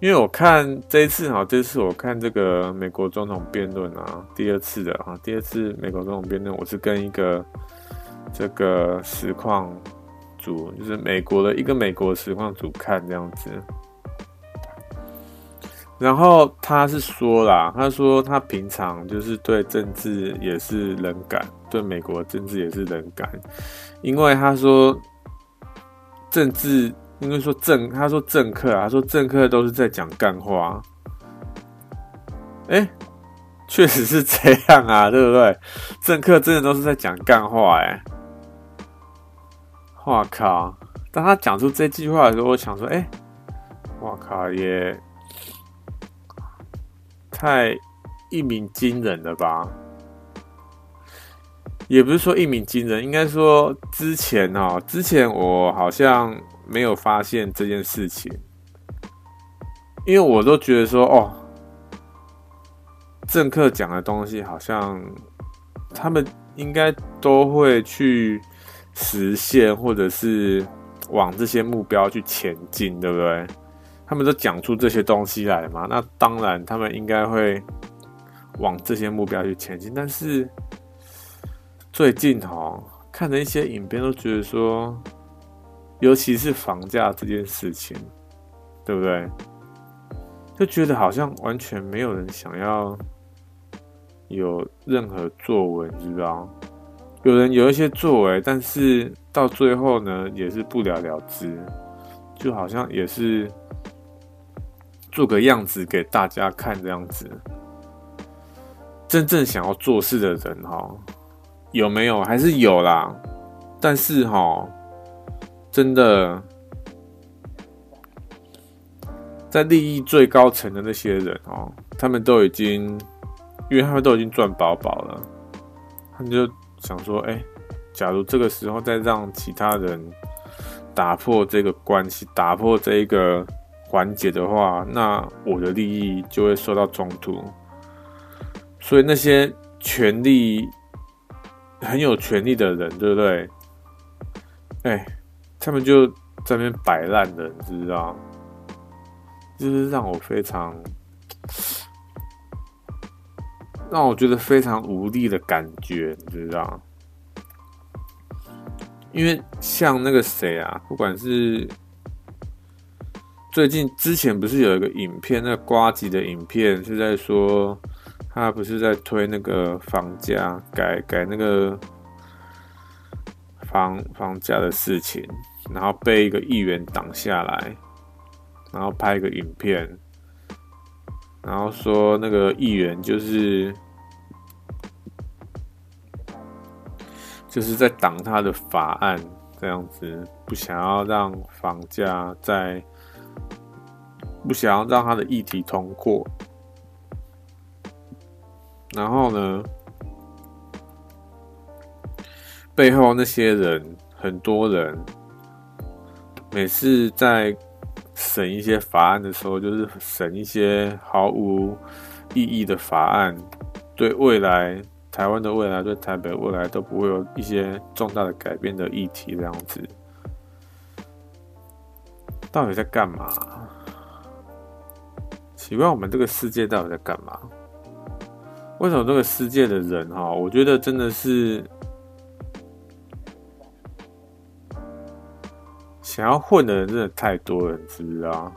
因为我看这一次哈，这次我看这个美国总统辩论啊，第二次的啊，第二次美国总统辩论，我是跟一个这个实况。组就是美国的一个美国实况组看这样子，然后他是说啦，他说他平常就是对政治也是冷感，对美国政治也是冷感，因为他说政治，因为说政，他说政客啊，他说政客都是在讲干话，哎，确实是这样啊，对不对？政客真的都是在讲干话，哎。哇靠！当他讲出这句话的时候，我想说，哎、欸，哇靠，也太一鸣惊人了吧？也不是说一鸣惊人，应该说之前哦，之前我好像没有发现这件事情，因为我都觉得说，哦，政客讲的东西好像他们应该都会去。实现或者是往这些目标去前进，对不对？他们都讲出这些东西来嘛，那当然他们应该会往这些目标去前进。但是最近哈，看了一些影片，都觉得说，尤其是房价这件事情，对不对？就觉得好像完全没有人想要有任何作为，你知道？有人有一些作为，但是到最后呢，也是不了了之，就好像也是做个样子给大家看这样子。真正想要做事的人哈，有没有？还是有啦。但是哈，真的在利益最高层的那些人哦，他们都已经，因为他们都已经赚饱饱了，他们就。想说，哎、假如这个时候再让其他人打破这个关系，打破这一个环节的话，那我的利益就会受到冲突。所以那些权力很有权力的人，对不对？哎、他们就在那边摆烂的，你知道？就是让我非常。让我觉得非常无力的感觉，你知道？因为像那个谁啊，不管是最近之前不是有一个影片，那个呱吉的影片是在说他不是在推那个房价改改那个房房价的事情，然后被一个议员挡下来，然后拍一个影片，然后说那个议员就是。就是在挡他的法案，这样子，不想要让房价在，不想要让他的议题通过。然后呢，背后那些人，很多人，每次在审一些法案的时候，就是审一些毫无意义的法案，对未来。台湾的未来对台北未来都不会有一些重大的改变的议题，这样子，到底在干嘛？奇怪，我们这个世界到底在干嘛？为什么这个世界的人哈，我觉得真的是想要混的人真的太多了，你知不知道？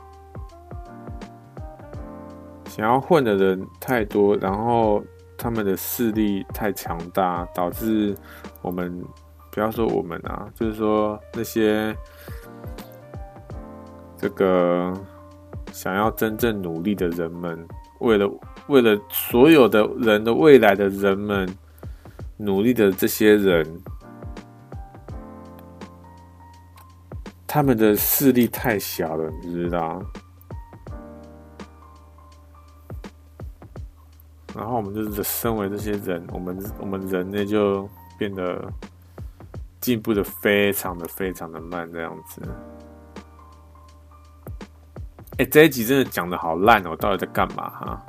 想要混的人太多，然后。他们的势力太强大，导致我们不要说我们啊，就是说那些这个想要真正努力的人们，为了为了所有的人的未来的人们努力的这些人，他们的势力太小了，你知道？然后我们就是身为这些人，我们我们人类就变得进步的非常的非常的慢，这样子。哎，这一集真的讲的好烂哦！我到底在干嘛哈？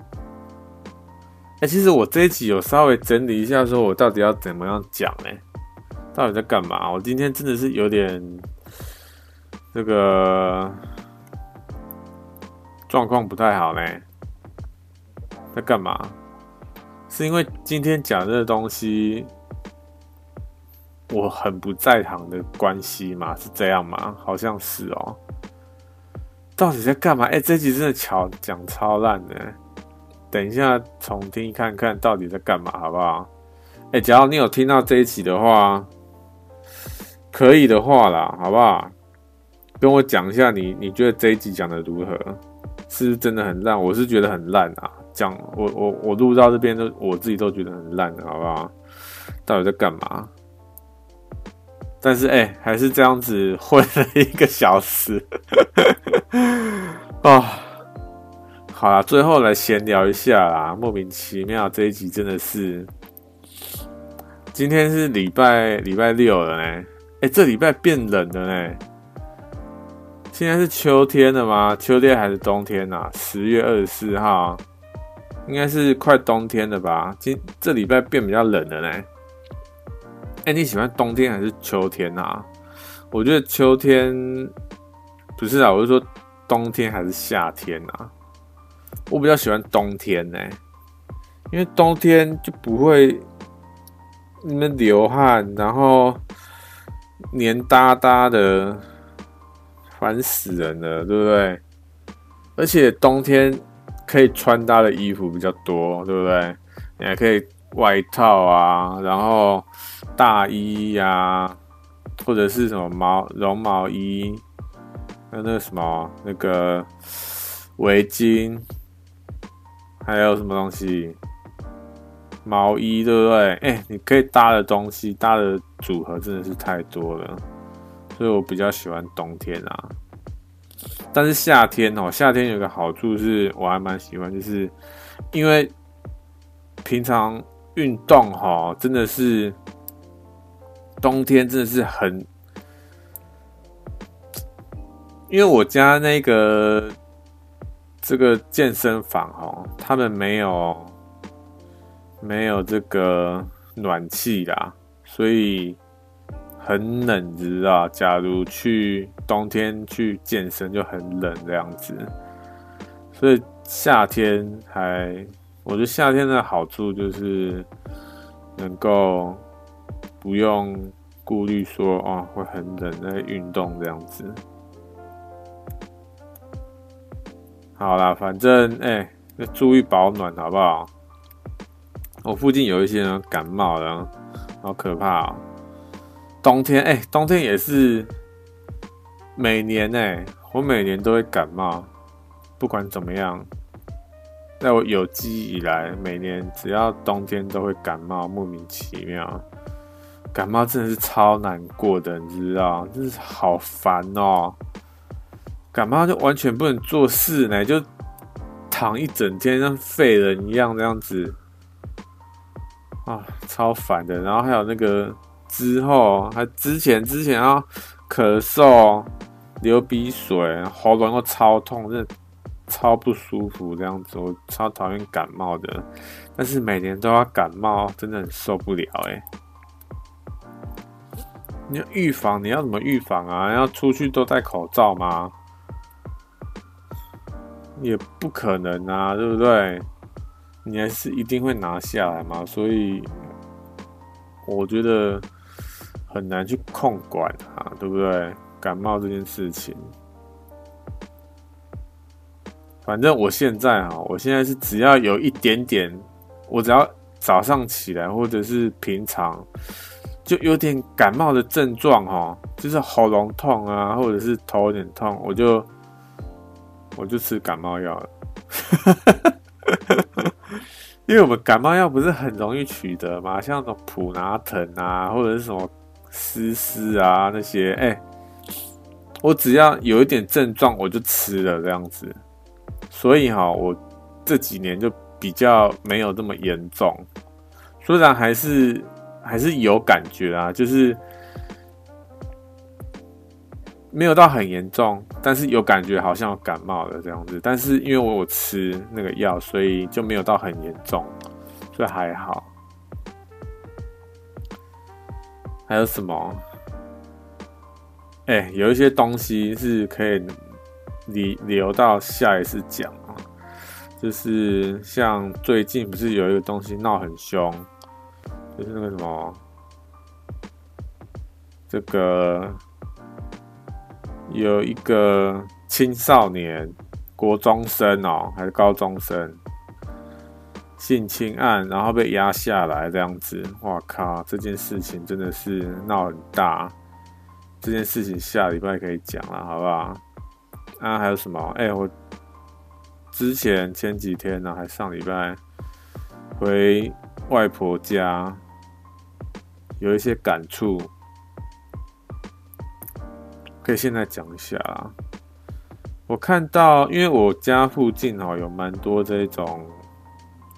哎，其实我这一集有稍微整理一下，说我到底要怎么样讲？哎，到底在干嘛？我今天真的是有点这个状况不太好呢，在干嘛？是因为今天讲这个东西，我很不在行的关系吗？是这样吗？好像是哦。到底在干嘛？哎、欸，这集真的巧讲超烂的。等一下重听看看到底在干嘛，好不好？哎、欸，假如你有听到这一集的话，可以的话啦，好不好？跟我讲一下你，你觉得这一集讲的如何？是不是真的很烂？我是觉得很烂啊。讲我我我录到这边都我自己都觉得很烂，好不好？到底在干嘛？但是哎、欸，还是这样子混了一个小时啊！(laughs) 好啦，最后来闲聊一下啦。莫名其妙这一集真的是，今天是礼拜礼拜六了呢。哎、欸，这礼拜变冷了呢。现在是秋天了吗？秋天还是冬天啊？十月二十四号。应该是快冬天了吧？今这礼拜变比较冷了呢。哎，你喜欢冬天还是秋天啊？我觉得秋天不是啊，我是说冬天还是夏天啊？我比较喜欢冬天呢，因为冬天就不会那么流汗，然后黏哒哒的，烦死人了，对不对？而且冬天。可以穿搭的衣服比较多，对不对？你还可以外套啊，然后大衣呀、或者是什么毛绒毛衣，还有那个什么那个围巾，还有什么东西毛衣，对不对？哎，你可以搭的东西，搭的组合真的是太多了，所以我比较喜欢冬天啊。但是夏天哦，夏天有个好处是我还蛮喜欢，就是因为平常运动哈，真的是冬天真的是很，因为我家那个这个健身房哦，他们没有没有这个暖气啦，所以。很冷，你知道？假如去冬天去健身就很冷这样子，所以夏天还，我觉得夏天的好处就是能够不用顾虑说哦会很冷在运动这样子。好啦，反正哎、欸，要注意保暖好不好？我附近有一些人感冒了，好可怕喔。冬天哎、冬天也是每年哎、我每年都会感冒，不管怎么样，在我有记忆以来，每年只要冬天都会感冒，莫名其妙。感冒真的是超难过的，你知道？真是好烦哦！感冒就完全不能做事呢，就躺一整天，像废人一样这样子啊，超烦的。然后还有那个之后，还之前之前要咳嗽、流鼻水、喉咙又超痛，真的超不舒服这样子。我超讨厌感冒的，但是每年都要感冒，真的很受不了哎。你要预防，你要怎么预防啊？要出去都戴口罩吗？也不可能啊，对不对？你还是一定会拿下来嘛，所以我觉得很难去控管啊，对不对？感冒这件事情，反正我现在啊，我现在是只要有一点点，我只要早上起来或者是平常。就有点感冒的症状哦，就是喉咙痛啊，或者是头有点痛，我就我就吃感冒药了。(laughs) 因为我们感冒药不是很容易取得嘛，像那种普拿疼啊，或者是什么丝丝啊那些，哎、我只要有一点症状，我就吃了这样子。所以哈，我这几年就比较没有这么严重，虽然还是。还是有感觉啊，就是没有到很严重，但是有感觉，好像感冒了这样子。但是因为我有吃那个药，所以就没有到很严重，所以还好。还有什么？哎，有一些东西是可以留留到下一次讲啊，就是像最近不是有一个东西闹很凶。就是那个什么，这个有一个青少年国中生哦，还是高中生性侵案，然后被压下来这样子。哇靠！这件事情真的是闹很大。这件事情下礼拜可以讲了，好不好？啊，还有什么？哎、我之前前几天呢，还上礼拜回外婆家。有一些感触，可以现在讲一下啊。我看到，因为我家附近哦有蛮多这种，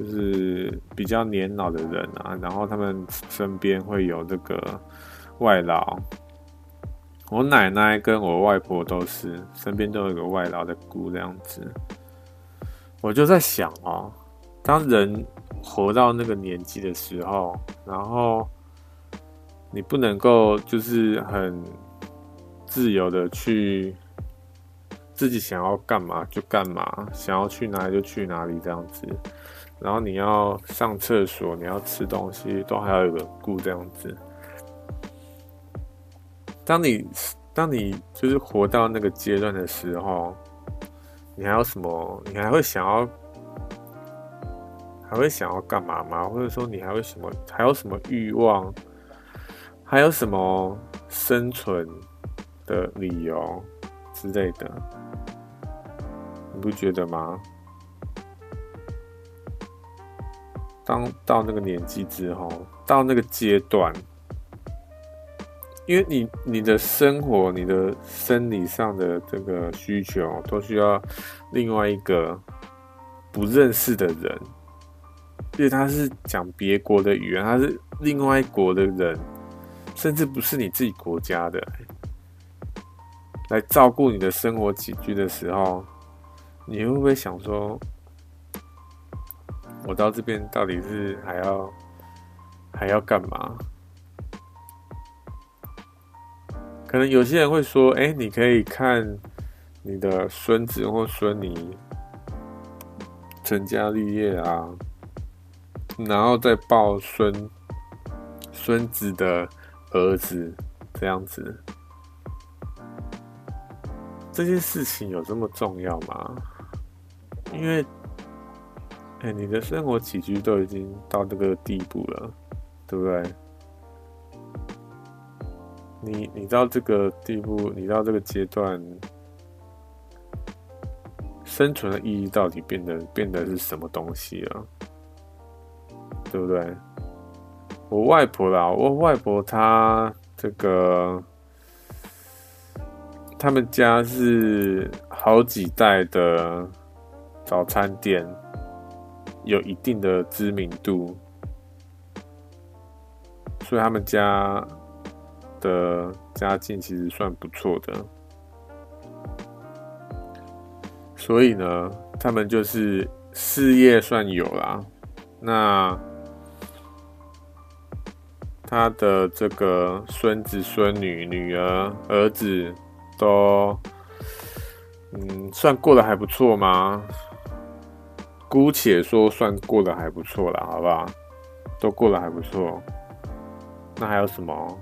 就是比较年老的人啊，然后他们身边会有这个外劳。我奶奶跟我外婆都是身边都有个外劳的姑这样子。我就在想哦，当人活到那个年纪的时候，然后。你不能够就是很自由的去自己想要干嘛就干嘛，想要去哪里就去哪里这样子。然后你要上厕所，你要吃东西，都还要有个顾这样子。当你当你就是活到那个阶段的时候，你还有什么？你还会想要还会想要干嘛吗？或者说你还会什么？还有什么欲望？还有什么生存的理由之类的，你不觉得吗？当到那个年纪之后，到那个阶段，因为你你的生活、你的生理上的这个需求，都需要另外一个不认识的人，因为他是讲别国的语言，他是另外一国的人。甚至不是你自己国家的，来照顾你的生活起居的时候，你会不会想说，我到这边到底是还要还要干嘛？可能有些人会说，哎，你可以看你的孙子或孙女成家立业啊，然后再抱孙孙子的。儿子这样子，这件事情有这么重要吗？因为，哎、你的生活起居都已经到这个地步了，对不对？你你到这个地步，你到这个阶段，生存的意义到底变得变得是什么东西了？对不对？我外婆啦，我外婆她这个，他们家是好几代的早餐店，有一定的知名度，所以他们家的家境其实算不错的。所以呢，他们就是事业算有啦，那。他的这个孙子、孙女、女儿、儿子都，嗯，算过得还不错吗？姑且说算过得还不错了，好不好？都过得还不错。那还有什么？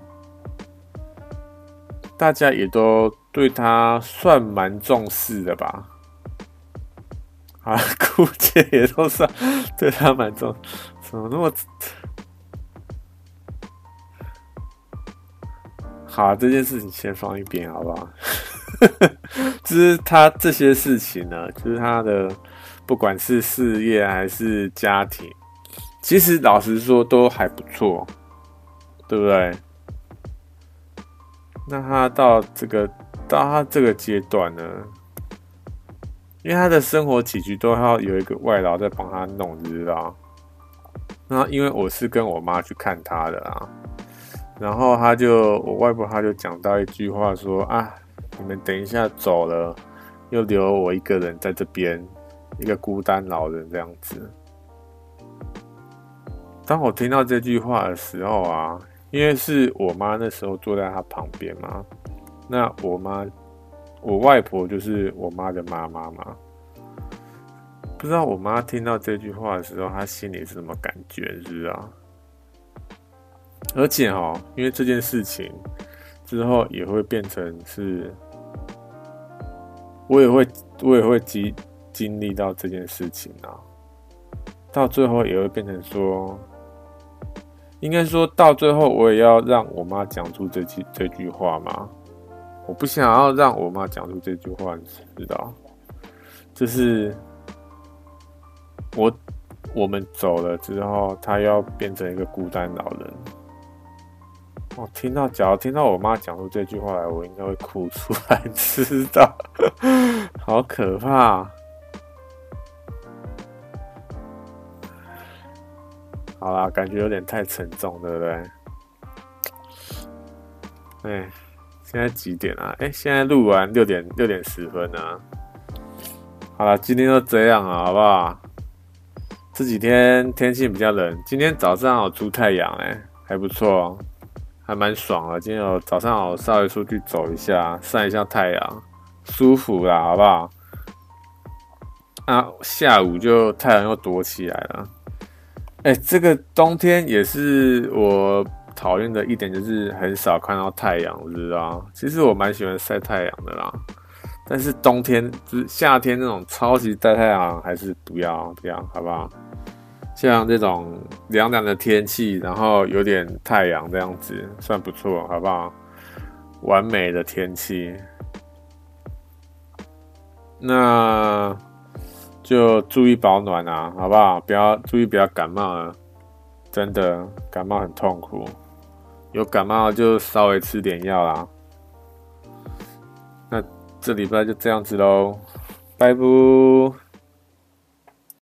大家也都对他算蛮重视的吧？啊，(laughs) 姑且也都算对他蛮重，怎么那么？好啊，这件事情先放一边，好不好？(laughs) 就是他这些事情呢，就是他的不管是事业还是家庭，其实老实说都还不错，对不对？那他到这个到他这个阶段呢，因为他的生活起居都要有一个外劳在帮他弄，知道？那因为我是跟我妈去看他的啊。然后他就，我外婆他就讲到一句话说啊，你们等一下走了，又留我一个人在这边，一个孤单老人这样子。当我听到这句话的时候啊，因为是我妈那时候坐在他旁边嘛，那我妈，我外婆就是我妈的妈妈嘛，不知道我妈听到这句话的时候，她心里是什么感觉，是不知道？而且哈，因为这件事情之后也会变成是，我也会我也会急经历到这件事情啊，到最后也会变成说，应该说到最后我也要让我妈讲出这句这句话嘛，我不想要让我妈讲出这句话，你知道，就是我我们走了之后，她要变成一个孤单老人。我听到，假如听到我妈讲出这句话来，我应该会哭出来，知道？好可怕！好啦，感觉有点太沉重，对不对？哎，现在几点啊？哎，现在录完六点六点十分啊。好了，今天就这样啊，好不好？这几天天气比较冷，今天早上有出太阳，哎，还不错。还蛮爽的，今天有早上我稍微出去走一下，晒一下太阳，舒服啦，好不好？啊，下午就太阳又躲起来了。哎、这个冬天也是我讨厌的一点，就是很少看到太阳，知道？其实我蛮喜欢晒太阳的啦，但是冬天就是夏天那种超级晒太阳，还是不要不要，好不好？像这种凉凉的天气，然后有点太阳这样子，算不错，好不好？完美的天气，那就注意保暖啊，好不好？不要注意，不要感冒啊，真的感冒很痛苦，有感冒就稍微吃点药啦。那这礼拜就这样子喽，拜拜。